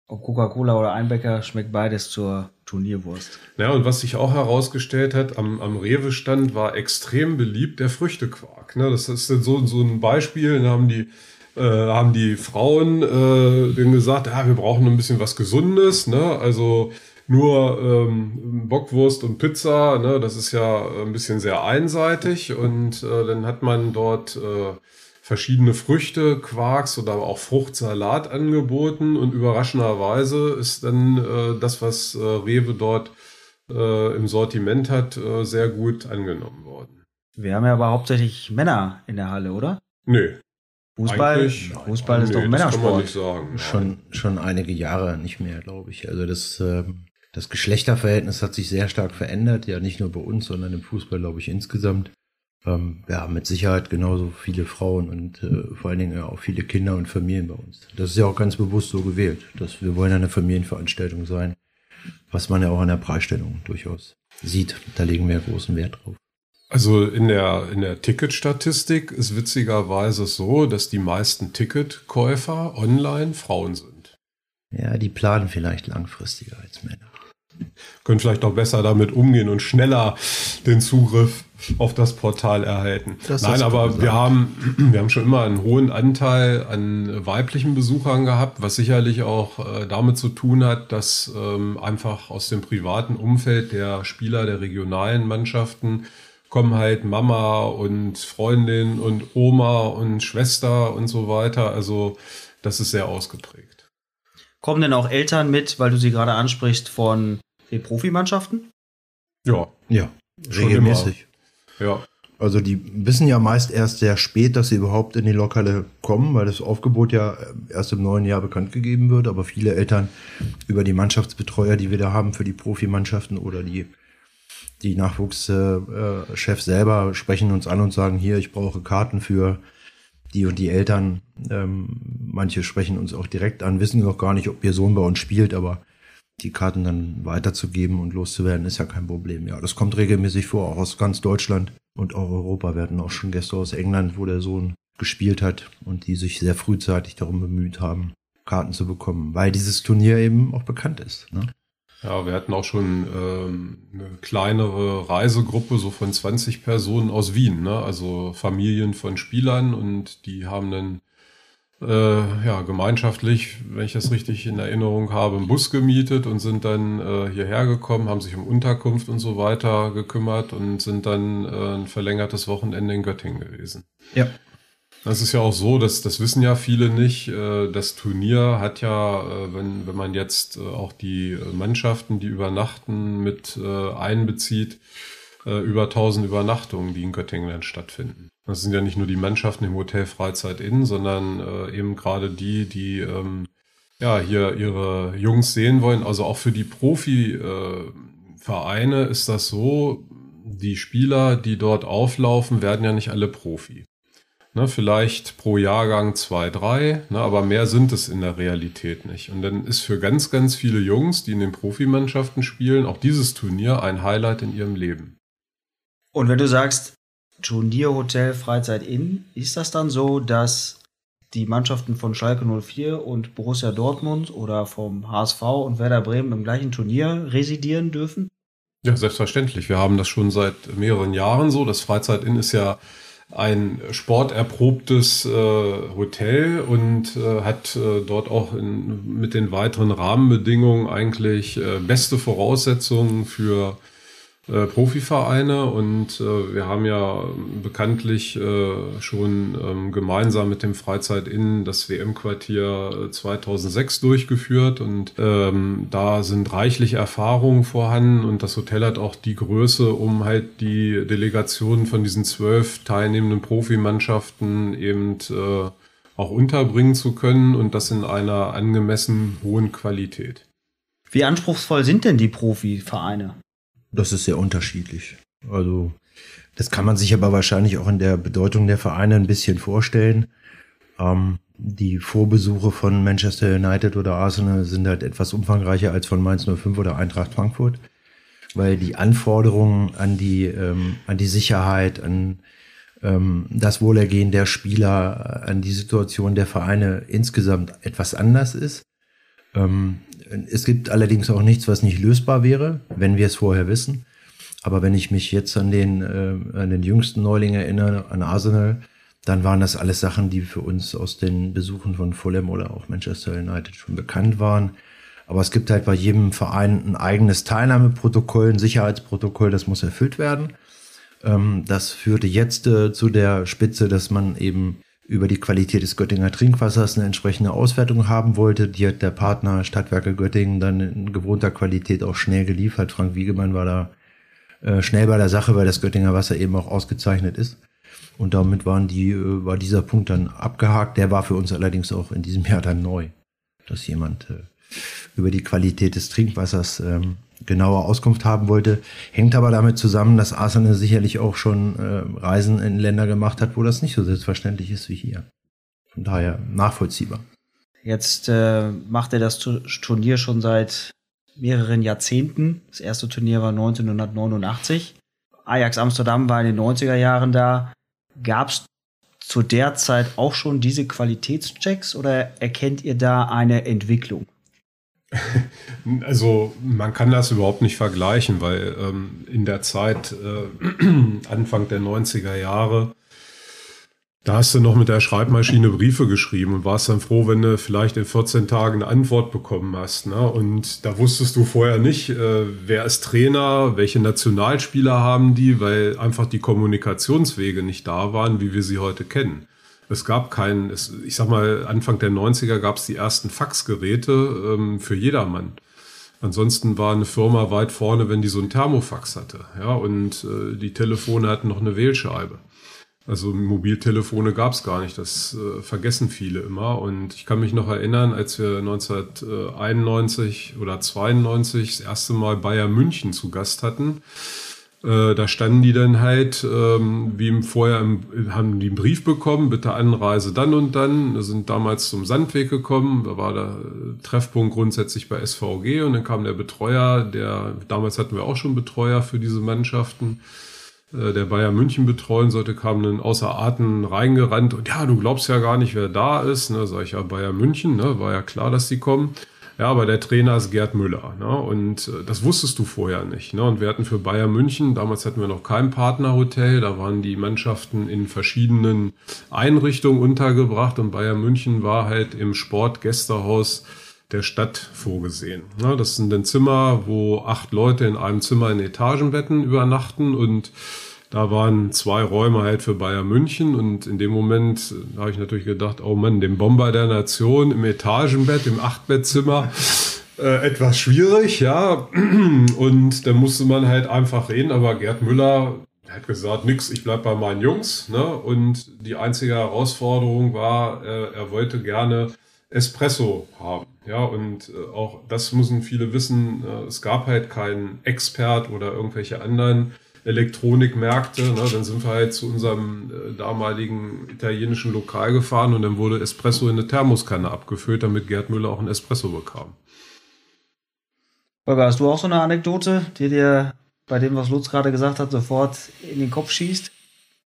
Ob Coca-Cola oder Einbecker schmeckt beides zur Turnierwurst. Ja, und was sich auch herausgestellt hat, am, am Rewe-Stand war extrem beliebt der Früchtequark. Ne? Das ist so, so ein Beispiel, da haben die, äh, haben die Frauen äh, denen gesagt, ja, wir brauchen ein bisschen was Gesundes, ne? also nur ähm, Bockwurst und Pizza, ne? das ist ja ein bisschen sehr einseitig und äh, dann hat man dort äh, verschiedene Früchte, Quarks oder auch Fruchtsalat angeboten und überraschenderweise ist dann äh, das, was äh, Rewe dort äh, im Sortiment hat, äh, sehr gut angenommen worden. Wir haben ja aber hauptsächlich Männer in der Halle, oder? Nö. Fußball, Fußball ist nee, doch Männersport. Das kann man nicht sagen. Schon, schon einige Jahre nicht mehr, glaube ich. Also das, ähm, das Geschlechterverhältnis hat sich sehr stark verändert. Ja, nicht nur bei uns, sondern im Fußball, glaube ich, insgesamt. Ähm, ja, mit Sicherheit genauso viele Frauen und äh, vor allen Dingen auch viele Kinder und Familien bei uns. Das ist ja auch ganz bewusst so gewählt, dass wir wollen eine Familienveranstaltung sein, was man ja auch an der Preisstellung durchaus sieht. Da legen wir großen Wert drauf. Also in der, in der Ticketstatistik ist witzigerweise so, dass die meisten Ticketkäufer online Frauen sind. Ja, die planen vielleicht langfristiger als Männer. Können vielleicht auch besser damit umgehen und schneller den Zugriff auf das Portal erhalten. Das Nein, aber wir haben, wir haben schon immer einen hohen Anteil an weiblichen Besuchern gehabt, was sicherlich auch äh, damit zu tun hat, dass ähm, einfach aus dem privaten Umfeld der Spieler der regionalen Mannschaften kommen halt Mama und Freundin und Oma und Schwester und so weiter. Also das ist sehr ausgeprägt. Kommen denn auch Eltern mit, weil du sie gerade ansprichst, von den Profimannschaften? Ja. Ja, regelmäßig. Ja. Also die wissen ja meist erst sehr spät, dass sie überhaupt in die Lokale kommen, weil das Aufgebot ja erst im neuen Jahr bekannt gegeben wird. Aber viele Eltern über die Mannschaftsbetreuer, die wir da haben für die Profimannschaften oder die, die Nachwuchschefs selber sprechen uns an und sagen, hier, ich brauche Karten für die und die Eltern. Ähm, manche sprechen uns auch direkt an, wissen noch gar nicht, ob ihr Sohn bei uns spielt, aber die Karten dann weiterzugeben und loszuwerden, ist ja kein Problem. Ja, das kommt regelmäßig vor, auch aus ganz Deutschland und auch Europa. Wir hatten auch schon Gäste aus England, wo der Sohn gespielt hat und die sich sehr frühzeitig darum bemüht haben, Karten zu bekommen, weil dieses Turnier eben auch bekannt ist. Ne? Ja, wir hatten auch schon ähm, eine kleinere Reisegruppe, so von 20 Personen aus Wien, ne? also Familien von Spielern und die haben dann äh, ja, gemeinschaftlich, wenn ich das richtig in Erinnerung habe, einen Bus gemietet und sind dann äh, hierher gekommen, haben sich um Unterkunft und so weiter gekümmert und sind dann äh, ein verlängertes Wochenende in Göttingen gewesen. Ja. Das ist ja auch so, dass das wissen ja viele nicht. Äh, das Turnier hat ja, äh, wenn, wenn man jetzt äh, auch die Mannschaften, die übernachten, mit einbezieht, über 1000 Übernachtungen, die in Göttingen dann stattfinden. Das sind ja nicht nur die Mannschaften im Hotel Freizeit Inn, sondern äh, eben gerade die, die ähm, ja, hier ihre Jungs sehen wollen. Also auch für die Profivereine äh, ist das so, die Spieler, die dort auflaufen, werden ja nicht alle Profi. Ne, vielleicht pro Jahrgang zwei, drei, ne, aber mehr sind es in der Realität nicht. Und dann ist für ganz, ganz viele Jungs, die in den Profimannschaften spielen, auch dieses Turnier ein Highlight in ihrem Leben. Und wenn du sagst, Turnierhotel Freizeit Inn, ist das dann so, dass die Mannschaften von Schalke 04 und Borussia Dortmund oder vom HSV und Werder Bremen im gleichen Turnier residieren dürfen? Ja, selbstverständlich. Wir haben das schon seit mehreren Jahren so. Das Freizeit Inn ist ja ein sporterprobtes äh, Hotel und äh, hat äh, dort auch in, mit den weiteren Rahmenbedingungen eigentlich äh, beste Voraussetzungen für äh, Profivereine und äh, wir haben ja bekanntlich äh, schon ähm, gemeinsam mit dem Freizeit in das WM-Quartier 2006 äh, durchgeführt und ähm, da sind reichlich Erfahrungen vorhanden und das Hotel hat auch die Größe, um halt die Delegationen von diesen zwölf teilnehmenden Profimannschaften eben äh, auch unterbringen zu können und das in einer angemessen hohen Qualität. Wie anspruchsvoll sind denn die Profivereine? Das ist sehr unterschiedlich. Also das kann man sich aber wahrscheinlich auch in der Bedeutung der Vereine ein bisschen vorstellen. Ähm, die Vorbesuche von Manchester United oder Arsenal sind halt etwas umfangreicher als von Mainz 05 oder Eintracht Frankfurt, weil die Anforderungen an die, ähm, an die Sicherheit, an ähm, das Wohlergehen der Spieler, an die Situation der Vereine insgesamt etwas anders ist. Ähm, es gibt allerdings auch nichts, was nicht lösbar wäre, wenn wir es vorher wissen. Aber wenn ich mich jetzt an den, äh, an den jüngsten Neuling erinnere, an Arsenal, dann waren das alles Sachen, die für uns aus den Besuchen von Fulham oder auch Manchester United schon bekannt waren. Aber es gibt halt bei jedem Verein ein eigenes Teilnahmeprotokoll, ein Sicherheitsprotokoll, das muss erfüllt werden. Ähm, das führte jetzt äh, zu der Spitze, dass man eben über die Qualität des Göttinger Trinkwassers eine entsprechende Auswertung haben wollte. Die hat der Partner Stadtwerke Göttingen dann in gewohnter Qualität auch schnell geliefert. Frank Wiegemann war da äh, schnell bei der Sache, weil das Göttinger Wasser eben auch ausgezeichnet ist. Und damit waren die, äh, war dieser Punkt dann abgehakt. Der war für uns allerdings auch in diesem Jahr dann neu, dass jemand äh, über die Qualität des Trinkwassers ähm, genauer Auskunft haben wollte. Hängt aber damit zusammen, dass Arsenal sicherlich auch schon äh, Reisen in Länder gemacht hat, wo das nicht so selbstverständlich ist wie hier. Von daher nachvollziehbar. Jetzt äh, macht er das Turnier schon seit mehreren Jahrzehnten. Das erste Turnier war 1989. Ajax Amsterdam war in den 90er Jahren da. Gab es zu der Zeit auch schon diese Qualitätschecks oder erkennt ihr da eine Entwicklung? Also man kann das überhaupt nicht vergleichen, weil ähm, in der Zeit äh, Anfang der 90er Jahre, da hast du noch mit der Schreibmaschine Briefe geschrieben und warst dann froh, wenn du vielleicht in 14 Tagen eine Antwort bekommen hast. Ne? Und da wusstest du vorher nicht, äh, wer ist Trainer, welche Nationalspieler haben die, weil einfach die Kommunikationswege nicht da waren, wie wir sie heute kennen. Es gab keinen, ich sag mal, Anfang der 90er gab es die ersten Faxgeräte ähm, für jedermann. Ansonsten war eine Firma weit vorne, wenn die so ein Thermofax hatte. Ja, und äh, die Telefone hatten noch eine Wählscheibe. Also Mobiltelefone gab es gar nicht, das äh, vergessen viele immer. Und ich kann mich noch erinnern, als wir 1991 oder 92 das erste Mal Bayern München zu Gast hatten, äh, da standen die dann halt, ähm, wie im vorher, im, haben die einen Brief bekommen, bitte Anreise dann und dann. Wir sind damals zum Sandweg gekommen, da war der Treffpunkt grundsätzlich bei SVG und dann kam der Betreuer, der, damals hatten wir auch schon Betreuer für diese Mannschaften, äh, der Bayern München betreuen sollte, kam dann außer Atem reingerannt und ja, du glaubst ja gar nicht, wer da ist. Ne, sag ich ja, Bayern München, ne, war ja klar, dass die kommen. Ja, aber der Trainer ist Gerd Müller. Ne? Und äh, das wusstest du vorher nicht. Ne? Und wir hatten für Bayern München, damals hatten wir noch kein Partnerhotel, da waren die Mannschaften in verschiedenen Einrichtungen untergebracht und Bayern München war halt im Sportgästehaus der Stadt vorgesehen. Ne? Das sind dann Zimmer, wo acht Leute in einem Zimmer in Etagenbetten übernachten und da waren zwei Räume halt für Bayern München und in dem Moment äh, habe ich natürlich gedacht, oh Mann, dem Bomber der Nation im Etagenbett, im Achtbettzimmer, äh, etwas schwierig, ja. Und da musste man halt einfach reden, aber Gerd Müller hat gesagt, nix, ich bleib bei meinen Jungs. Ne? Und die einzige Herausforderung war, äh, er wollte gerne Espresso haben. Ja, und äh, auch das müssen viele wissen. Äh, es gab halt keinen Expert oder irgendwelche anderen Elektronikmärkte. Ne? Dann sind wir halt zu unserem äh, damaligen italienischen Lokal gefahren und dann wurde Espresso in eine Thermoskanne abgefüllt, damit Gerd Müller auch ein Espresso bekam. Holger, hast du auch so eine Anekdote, die dir bei dem, was Lutz gerade gesagt hat, sofort in den Kopf schießt?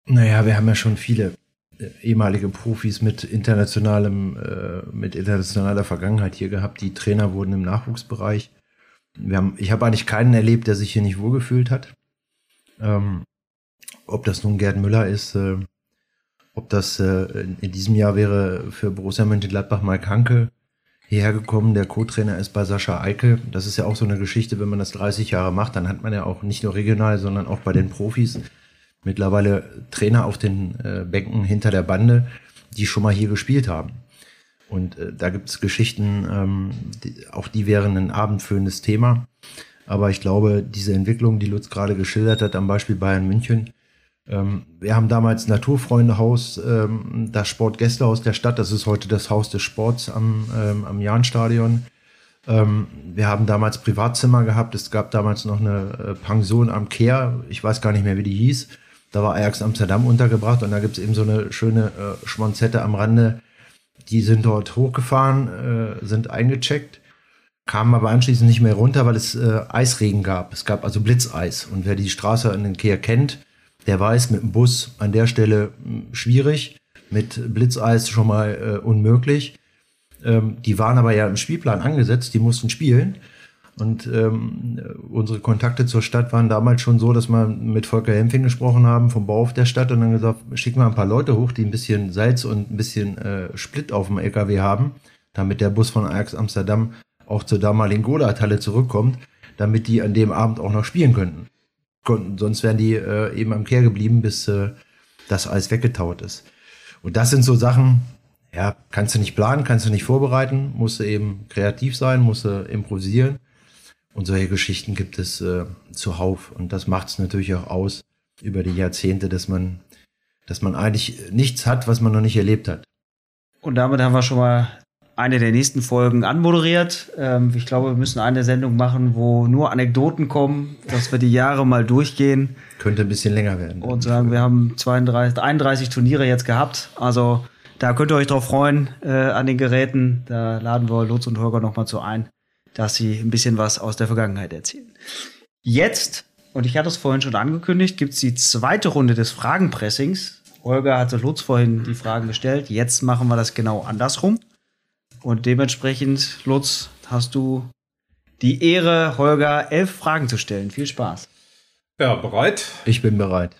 Naja, wir haben ja schon viele äh, ehemalige Profis mit internationalem, äh, mit internationaler Vergangenheit hier gehabt, die Trainer wurden im Nachwuchsbereich. Wir haben, ich habe eigentlich keinen erlebt, der sich hier nicht wohlgefühlt hat. Ähm, ob das nun Gerd Müller ist, äh, ob das äh, in, diesem Jahr wäre für Borussia Mönchengladbach Mike Hanke hierher gekommen. Der Co-Trainer ist bei Sascha Eike. Das ist ja auch so eine Geschichte, wenn man das 30 Jahre macht, dann hat man ja auch nicht nur regional, sondern auch bei den Profis mittlerweile Trainer auf den äh, Bänken hinter der Bande, die schon mal hier gespielt haben. Und äh, da gibt es Geschichten, ähm, die, auch die wären ein abendfüllendes Thema. Aber ich glaube, diese Entwicklung, die Lutz gerade geschildert hat, am Beispiel Bayern München, ähm, wir haben damals Naturfreundehaus, ähm, das Sportgästehaus der Stadt, das ist heute das Haus des Sports am, ähm, am Jahnstadion. Ähm, wir haben damals Privatzimmer gehabt, es gab damals noch eine äh, Pension am Kehr, ich weiß gar nicht mehr, wie die hieß. Da war Ajax Amsterdam untergebracht und da gibt es eben so eine schöne äh, Schmonzette am Rande. Die sind dort hochgefahren, äh, sind eingecheckt, kamen aber anschließend nicht mehr runter, weil es äh, Eisregen gab. Es gab also Blitzeis. Und wer die Straße in den Kehr kennt, der weiß, mit dem Bus an der Stelle hm, schwierig, mit Blitzeis schon mal äh, unmöglich. Ähm, die waren aber ja im Spielplan angesetzt, die mussten spielen. Und ähm, unsere Kontakte zur Stadt waren damals schon so, dass wir mit Volker Hempfing gesprochen haben vom Bauhof der Stadt und dann gesagt, schick mal ein paar Leute hoch, die ein bisschen Salz und ein bisschen äh, Split auf dem LKW haben, damit der Bus von Ajax Amsterdam auch zur damaligen Gola-Halle zurückkommt, damit die an dem Abend auch noch spielen könnten. Konnten, sonst wären die äh, eben am Kehr geblieben, bis äh, das alles weggetaut ist. Und das sind so Sachen, ja, kannst du nicht planen, kannst du nicht vorbereiten, musst du eben kreativ sein, musst du improvisieren. Und solche Geschichten gibt es äh, zuhauf. Und das macht es natürlich auch aus über die Jahrzehnte, dass man, dass man eigentlich nichts hat, was man noch nicht erlebt hat. Und damit haben wir schon mal eine der nächsten Folgen anmoderiert. Ähm, ich glaube, wir müssen eine Sendung machen, wo nur Anekdoten kommen, dass wir die Jahre mal durchgehen. Könnte ein bisschen länger werden. Und sagen, wir haben 32, 31 Turniere jetzt gehabt. Also da könnt ihr euch drauf freuen äh, an den Geräten. Da laden wir Lutz und Holger nochmal zu ein dass sie ein bisschen was aus der Vergangenheit erzählen. Jetzt, und ich hatte es vorhin schon angekündigt, gibt es die zweite Runde des Fragenpressings. Holger hatte Lutz vorhin die Fragen gestellt. Jetzt machen wir das genau andersrum. Und dementsprechend, Lutz, hast du die Ehre, Holger elf Fragen zu stellen. Viel Spaß. Ja, bereit? Ich bin bereit.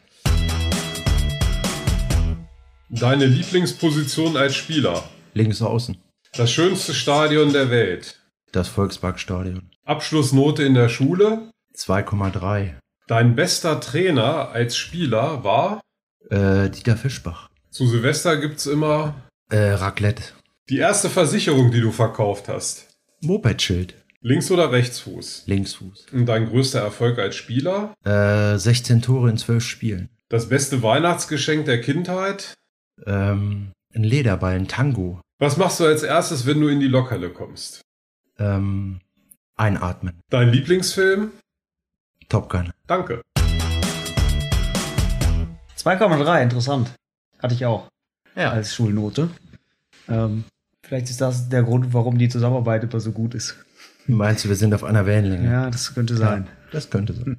Deine Lieblingsposition als Spieler? Links außen. Das schönste Stadion der Welt? Das Volksparkstadion. Abschlussnote in der Schule? 2,3. Dein bester Trainer als Spieler war? Äh, Dieter Fischbach. Zu Silvester gibt's immer? Äh, Raclette. Die erste Versicherung, die du verkauft hast? Moped-Schild. Links- oder Rechtsfuß? Linksfuß. Und dein größter Erfolg als Spieler? Äh, 16 Tore in 12 Spielen. Das beste Weihnachtsgeschenk der Kindheit? Ähm, ein Lederball, ein Tango. Was machst du als erstes, wenn du in die Lokhalle kommst? ähm, einatmen. Dein Lieblingsfilm? Top Gun. Danke. 2,3, interessant. Hatte ich auch. Ja. Als Schulnote. Ähm, vielleicht ist das der Grund, warum die Zusammenarbeit immer so gut ist. Meinst du, wir sind auf einer Wellenlänge? Ja, das könnte sein. Ja, das könnte sein.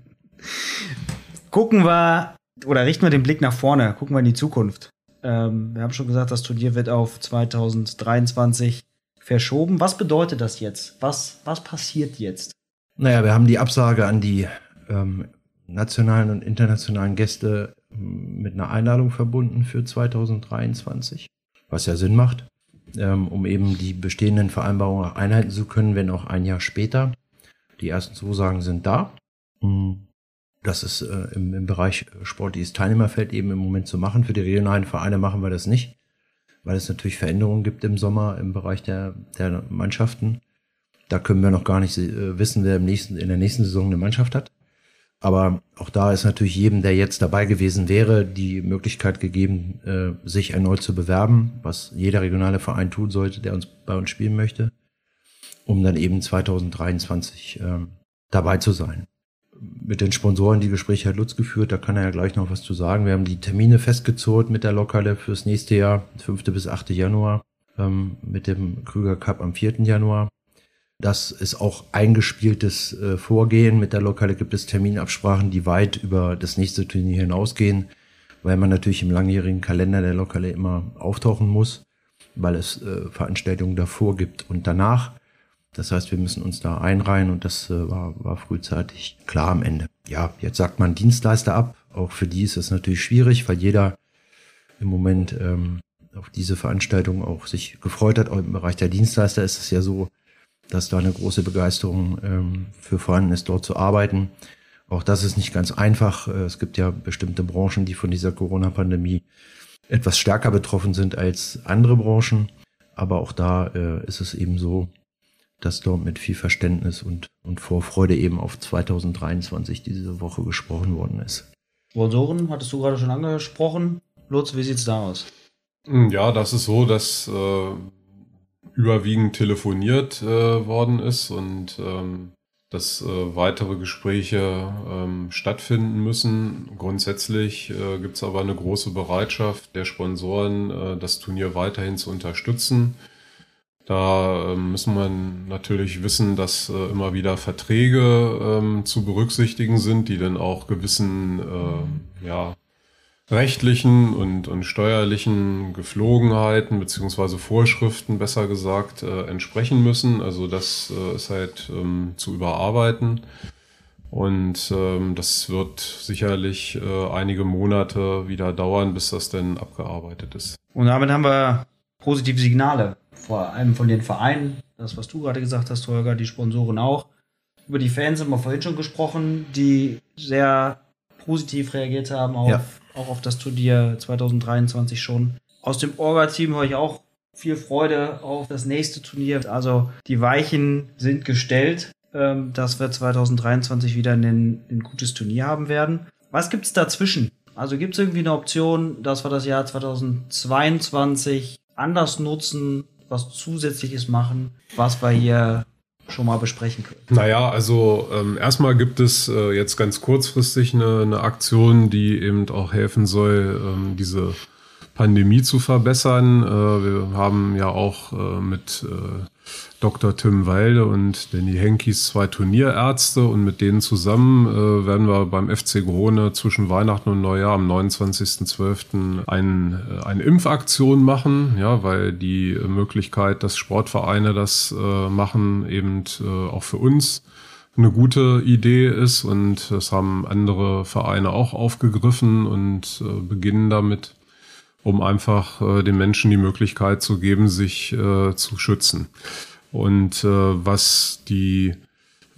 Gucken wir oder richten wir den Blick nach vorne, gucken wir in die Zukunft. Ähm, wir haben schon gesagt, das Turnier wird auf 2023 verschoben. Was bedeutet das jetzt? Was, was passiert jetzt? Naja, wir haben die Absage an die ähm, nationalen und internationalen Gäste ähm, mit einer Einladung verbunden für 2023, was ja Sinn macht, ähm, um eben die bestehenden Vereinbarungen einhalten zu können, wenn auch ein Jahr später. Die ersten Zusagen sind da. Hm, das ist äh, im, im Bereich sportliches Teilnehmerfeld eben im Moment zu machen. Für die regionalen Vereine machen wir das nicht weil es natürlich Veränderungen gibt im Sommer im Bereich der, der Mannschaften. Da können wir noch gar nicht äh, wissen, wer im nächsten, in der nächsten Saison eine Mannschaft hat. Aber auch da ist natürlich jedem, der jetzt dabei gewesen wäre, die Möglichkeit gegeben, äh, sich erneut zu bewerben, was jeder regionale Verein tun sollte, der uns bei uns spielen möchte, um dann eben 2023 äh, dabei zu sein. Mit den Sponsoren die Gespräche hat Lutz geführt, da kann er ja gleich noch was zu sagen. Wir haben die Termine festgezurrt mit der Lokale fürs nächste Jahr, 5. bis 8. Januar, ähm, mit dem Krüger Cup am 4. Januar. Das ist auch eingespieltes äh, Vorgehen. Mit der Lokale gibt es Terminabsprachen, die weit über das nächste Turnier hinausgehen, weil man natürlich im langjährigen Kalender der Lokale immer auftauchen muss, weil es äh, Veranstaltungen davor gibt und danach. Das heißt, wir müssen uns da einreihen und das äh, war, war frühzeitig klar am Ende. Ja, jetzt sagt man Dienstleister ab. Auch für die ist es natürlich schwierig, weil jeder im Moment ähm, auf diese Veranstaltung auch sich gefreut hat. Auch im Bereich der Dienstleister ist es ja so, dass da eine große Begeisterung ähm, für vorhanden ist, dort zu arbeiten. Auch das ist nicht ganz einfach. Äh, es gibt ja bestimmte Branchen, die von dieser Corona-Pandemie etwas stärker betroffen sind als andere Branchen. Aber auch da äh, ist es eben so, dass dort mit viel Verständnis und, und Vorfreude eben auf 2023 diese Woche gesprochen worden ist. Sponsoren hattest du gerade schon angesprochen. Lutz, wie sieht's da aus? Ja, das ist so, dass äh, überwiegend telefoniert äh, worden ist und ähm, dass äh, weitere Gespräche ähm, stattfinden müssen. Grundsätzlich äh, gibt es aber eine große Bereitschaft der Sponsoren, äh, das Turnier weiterhin zu unterstützen. Da müssen wir natürlich wissen, dass äh, immer wieder Verträge ähm, zu berücksichtigen sind, die dann auch gewissen äh, ja, rechtlichen und, und steuerlichen Geflogenheiten beziehungsweise Vorschriften, besser gesagt, äh, entsprechen müssen. Also das äh, ist halt ähm, zu überarbeiten. Und ähm, das wird sicherlich äh, einige Monate wieder dauern, bis das denn abgearbeitet ist. Und damit haben wir positive Signale, vor allem von den Vereinen, das, was du gerade gesagt hast, Holger, die Sponsoren auch. Über die Fans haben wir vorhin schon gesprochen, die sehr positiv reagiert haben auf, ja. Auch auf das Turnier 2023 schon. Aus dem Orga-Team habe ich auch viel Freude auf das nächste Turnier. Also die Weichen sind gestellt, ähm, dass wir 2023 wieder ein, ein gutes Turnier haben werden. Was gibt es dazwischen? Also gibt es irgendwie eine Option, dass wir das Jahr 2022 anders nutzen, was Zusätzliches machen, was wir hier schon mal besprechen können? Naja, also ähm, erstmal gibt es äh, jetzt ganz kurzfristig eine, eine, Aktion, die eben auch helfen soll, ähm, diese Pandemie zu verbessern. Äh, wir haben ja auch äh, mit äh, Dr. Tim Walde und Danny Henkis zwei Turnierärzte und mit denen zusammen äh, werden wir beim FC Grone zwischen Weihnachten und Neujahr am 29.12. Ein, äh, eine Impfaktion machen, ja, weil die Möglichkeit, dass Sportvereine das äh, machen, eben äh, auch für uns eine gute Idee ist und das haben andere Vereine auch aufgegriffen und äh, beginnen damit um einfach äh, den Menschen die Möglichkeit zu geben, sich äh, zu schützen. Und äh, was die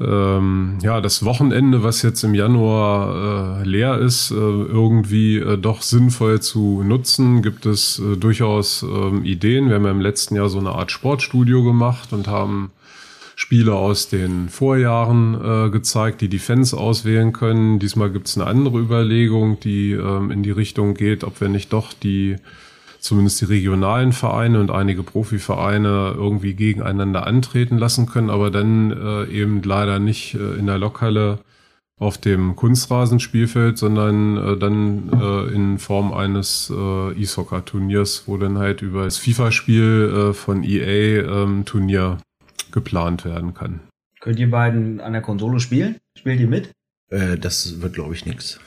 ähm, ja, das Wochenende, was jetzt im Januar äh, leer ist, äh, irgendwie äh, doch sinnvoll zu nutzen, gibt es äh, durchaus äh, Ideen. Wir haben ja im letzten Jahr so eine Art Sportstudio gemacht und haben Spiele aus den Vorjahren äh, gezeigt, die die Fans auswählen können. Diesmal gibt es eine andere Überlegung, die ähm, in die Richtung geht, ob wir nicht doch die zumindest die regionalen Vereine und einige Profivereine irgendwie gegeneinander antreten lassen können, aber dann äh, eben leider nicht äh, in der Lokhalle auf dem Kunstrasenspielfeld, sondern äh, dann äh, in Form eines äh, E-Soccer-Turniers, wo dann halt über das FIFA-Spiel äh, von EA ähm, Turnier geplant werden kann. Könnt ihr beiden an der Konsole spielen? Spielt ihr mit? Äh, das wird, glaube ich, nichts.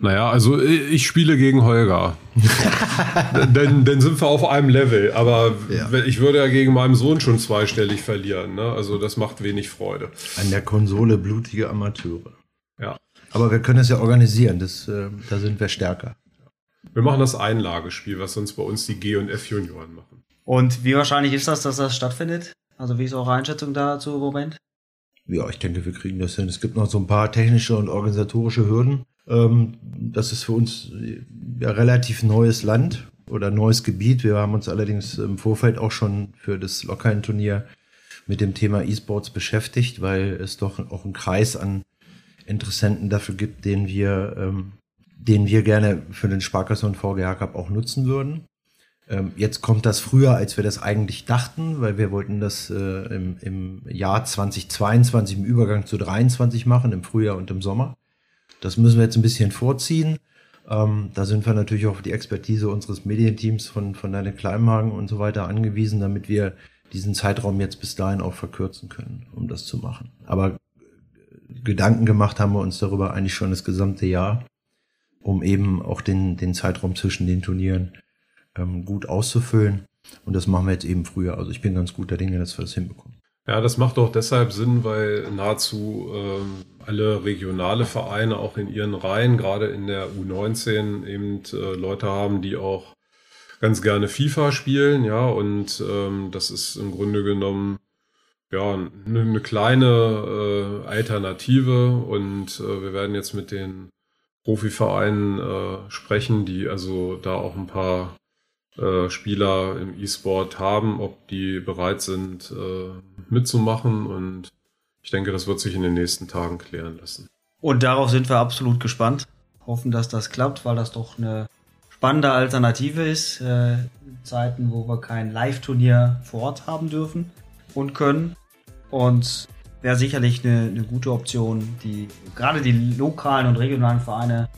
Naja, also ich spiele gegen Holger. dann, dann sind wir auf einem Level. Aber ja. ich würde ja gegen meinen Sohn schon zweistellig verlieren. Ne? Also das macht wenig Freude. An der Konsole blutige Amateure. Ja. Aber wir können es ja organisieren. Das, äh, da sind wir stärker. Wir machen das Einlagespiel, was sonst bei uns die G- und F-Junioren machen. Und wie wahrscheinlich ist das, dass das stattfindet? Also wie ist eure Einschätzung dazu im Moment? Ja, ich denke, wir kriegen das hin. Es gibt noch so ein paar technische und organisatorische Hürden. Ähm, das ist für uns ja relativ neues Land oder neues Gebiet. Wir haben uns allerdings im Vorfeld auch schon für das Lockerheim-Turnier mit dem Thema E-Sports beschäftigt, weil es doch auch einen Kreis an Interessenten dafür gibt, den wir, ähm, den wir gerne für den Sparkasse und VGH Cup auch nutzen würden. Ähm, jetzt kommt das früher, als wir das eigentlich dachten, weil wir wollten das äh, im, im Jahr 2022 im Übergang zu 23 machen, im Frühjahr und im Sommer. Das müssen wir jetzt ein bisschen vorziehen. Ähm, da sind wir natürlich auch auf die Expertise unseres Medienteams von, von Deine Kleinmagen und so weiter angewiesen, damit wir diesen Zeitraum jetzt bis dahin auch verkürzen können, um das zu machen. Aber Gedanken gemacht haben wir uns darüber eigentlich schon das gesamte Jahr, um eben auch den, den Zeitraum zwischen den Turnieren ähm, gut auszufüllen. Und das machen wir jetzt eben früher. Also ich bin ganz guter Dinge, dass wir das hinbekommen. Ja, das macht auch deshalb Sinn, weil nahezu ähm, alle regionale Vereine auch in ihren Reihen, gerade in der U19, eben äh, Leute haben, die auch ganz gerne FIFA spielen, ja, und ähm, das ist im Grunde genommen ja eine, eine kleine äh, Alternative und äh, wir werden jetzt mit den Profivereinen äh, sprechen, die also da auch ein paar äh, Spieler im E-Sport haben, ob die bereit sind äh, mitzumachen und ich denke, das wird sich in den nächsten Tagen klären lassen. Und darauf sind wir absolut gespannt. Hoffen, dass das klappt, weil das doch eine spannende Alternative ist. Äh, in Zeiten, wo wir kein Live-Turnier vor Ort haben dürfen und können. Und wäre sicherlich eine, eine gute Option, die gerade die lokalen und regionalen Vereine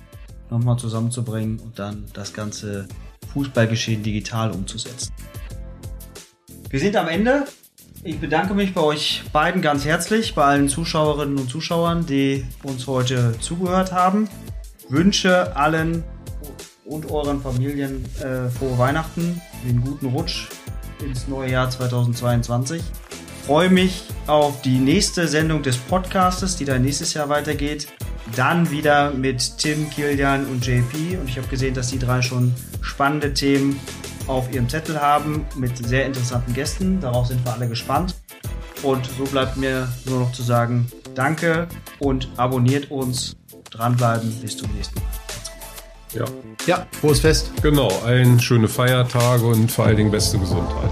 nochmal zusammenzubringen und dann das ganze Fußballgeschehen digital umzusetzen. Wir sind am Ende. Ich bedanke mich bei euch beiden ganz herzlich, bei allen Zuschauerinnen und Zuschauern, die uns heute zugehört haben. Wünsche allen und euren Familien äh, frohe Weihnachten, einen guten Rutsch ins neue Jahr 2022. Freue mich auf die nächste Sendung des Podcastes, die dann nächstes Jahr weitergeht. Dann wieder mit Tim, Kilian und JP. Und ich habe gesehen, dass die drei schon spannende Themen auf ihrem Zettel haben mit sehr interessanten Gästen. Darauf sind wir alle gespannt. Und so bleibt mir nur noch zu sagen, danke und abonniert uns. Dranbleiben. Bis zum nächsten Mal. Ja. Ja, frohes Fest. Genau, ein schöne Feiertage und vor allen Dingen beste Gesundheit.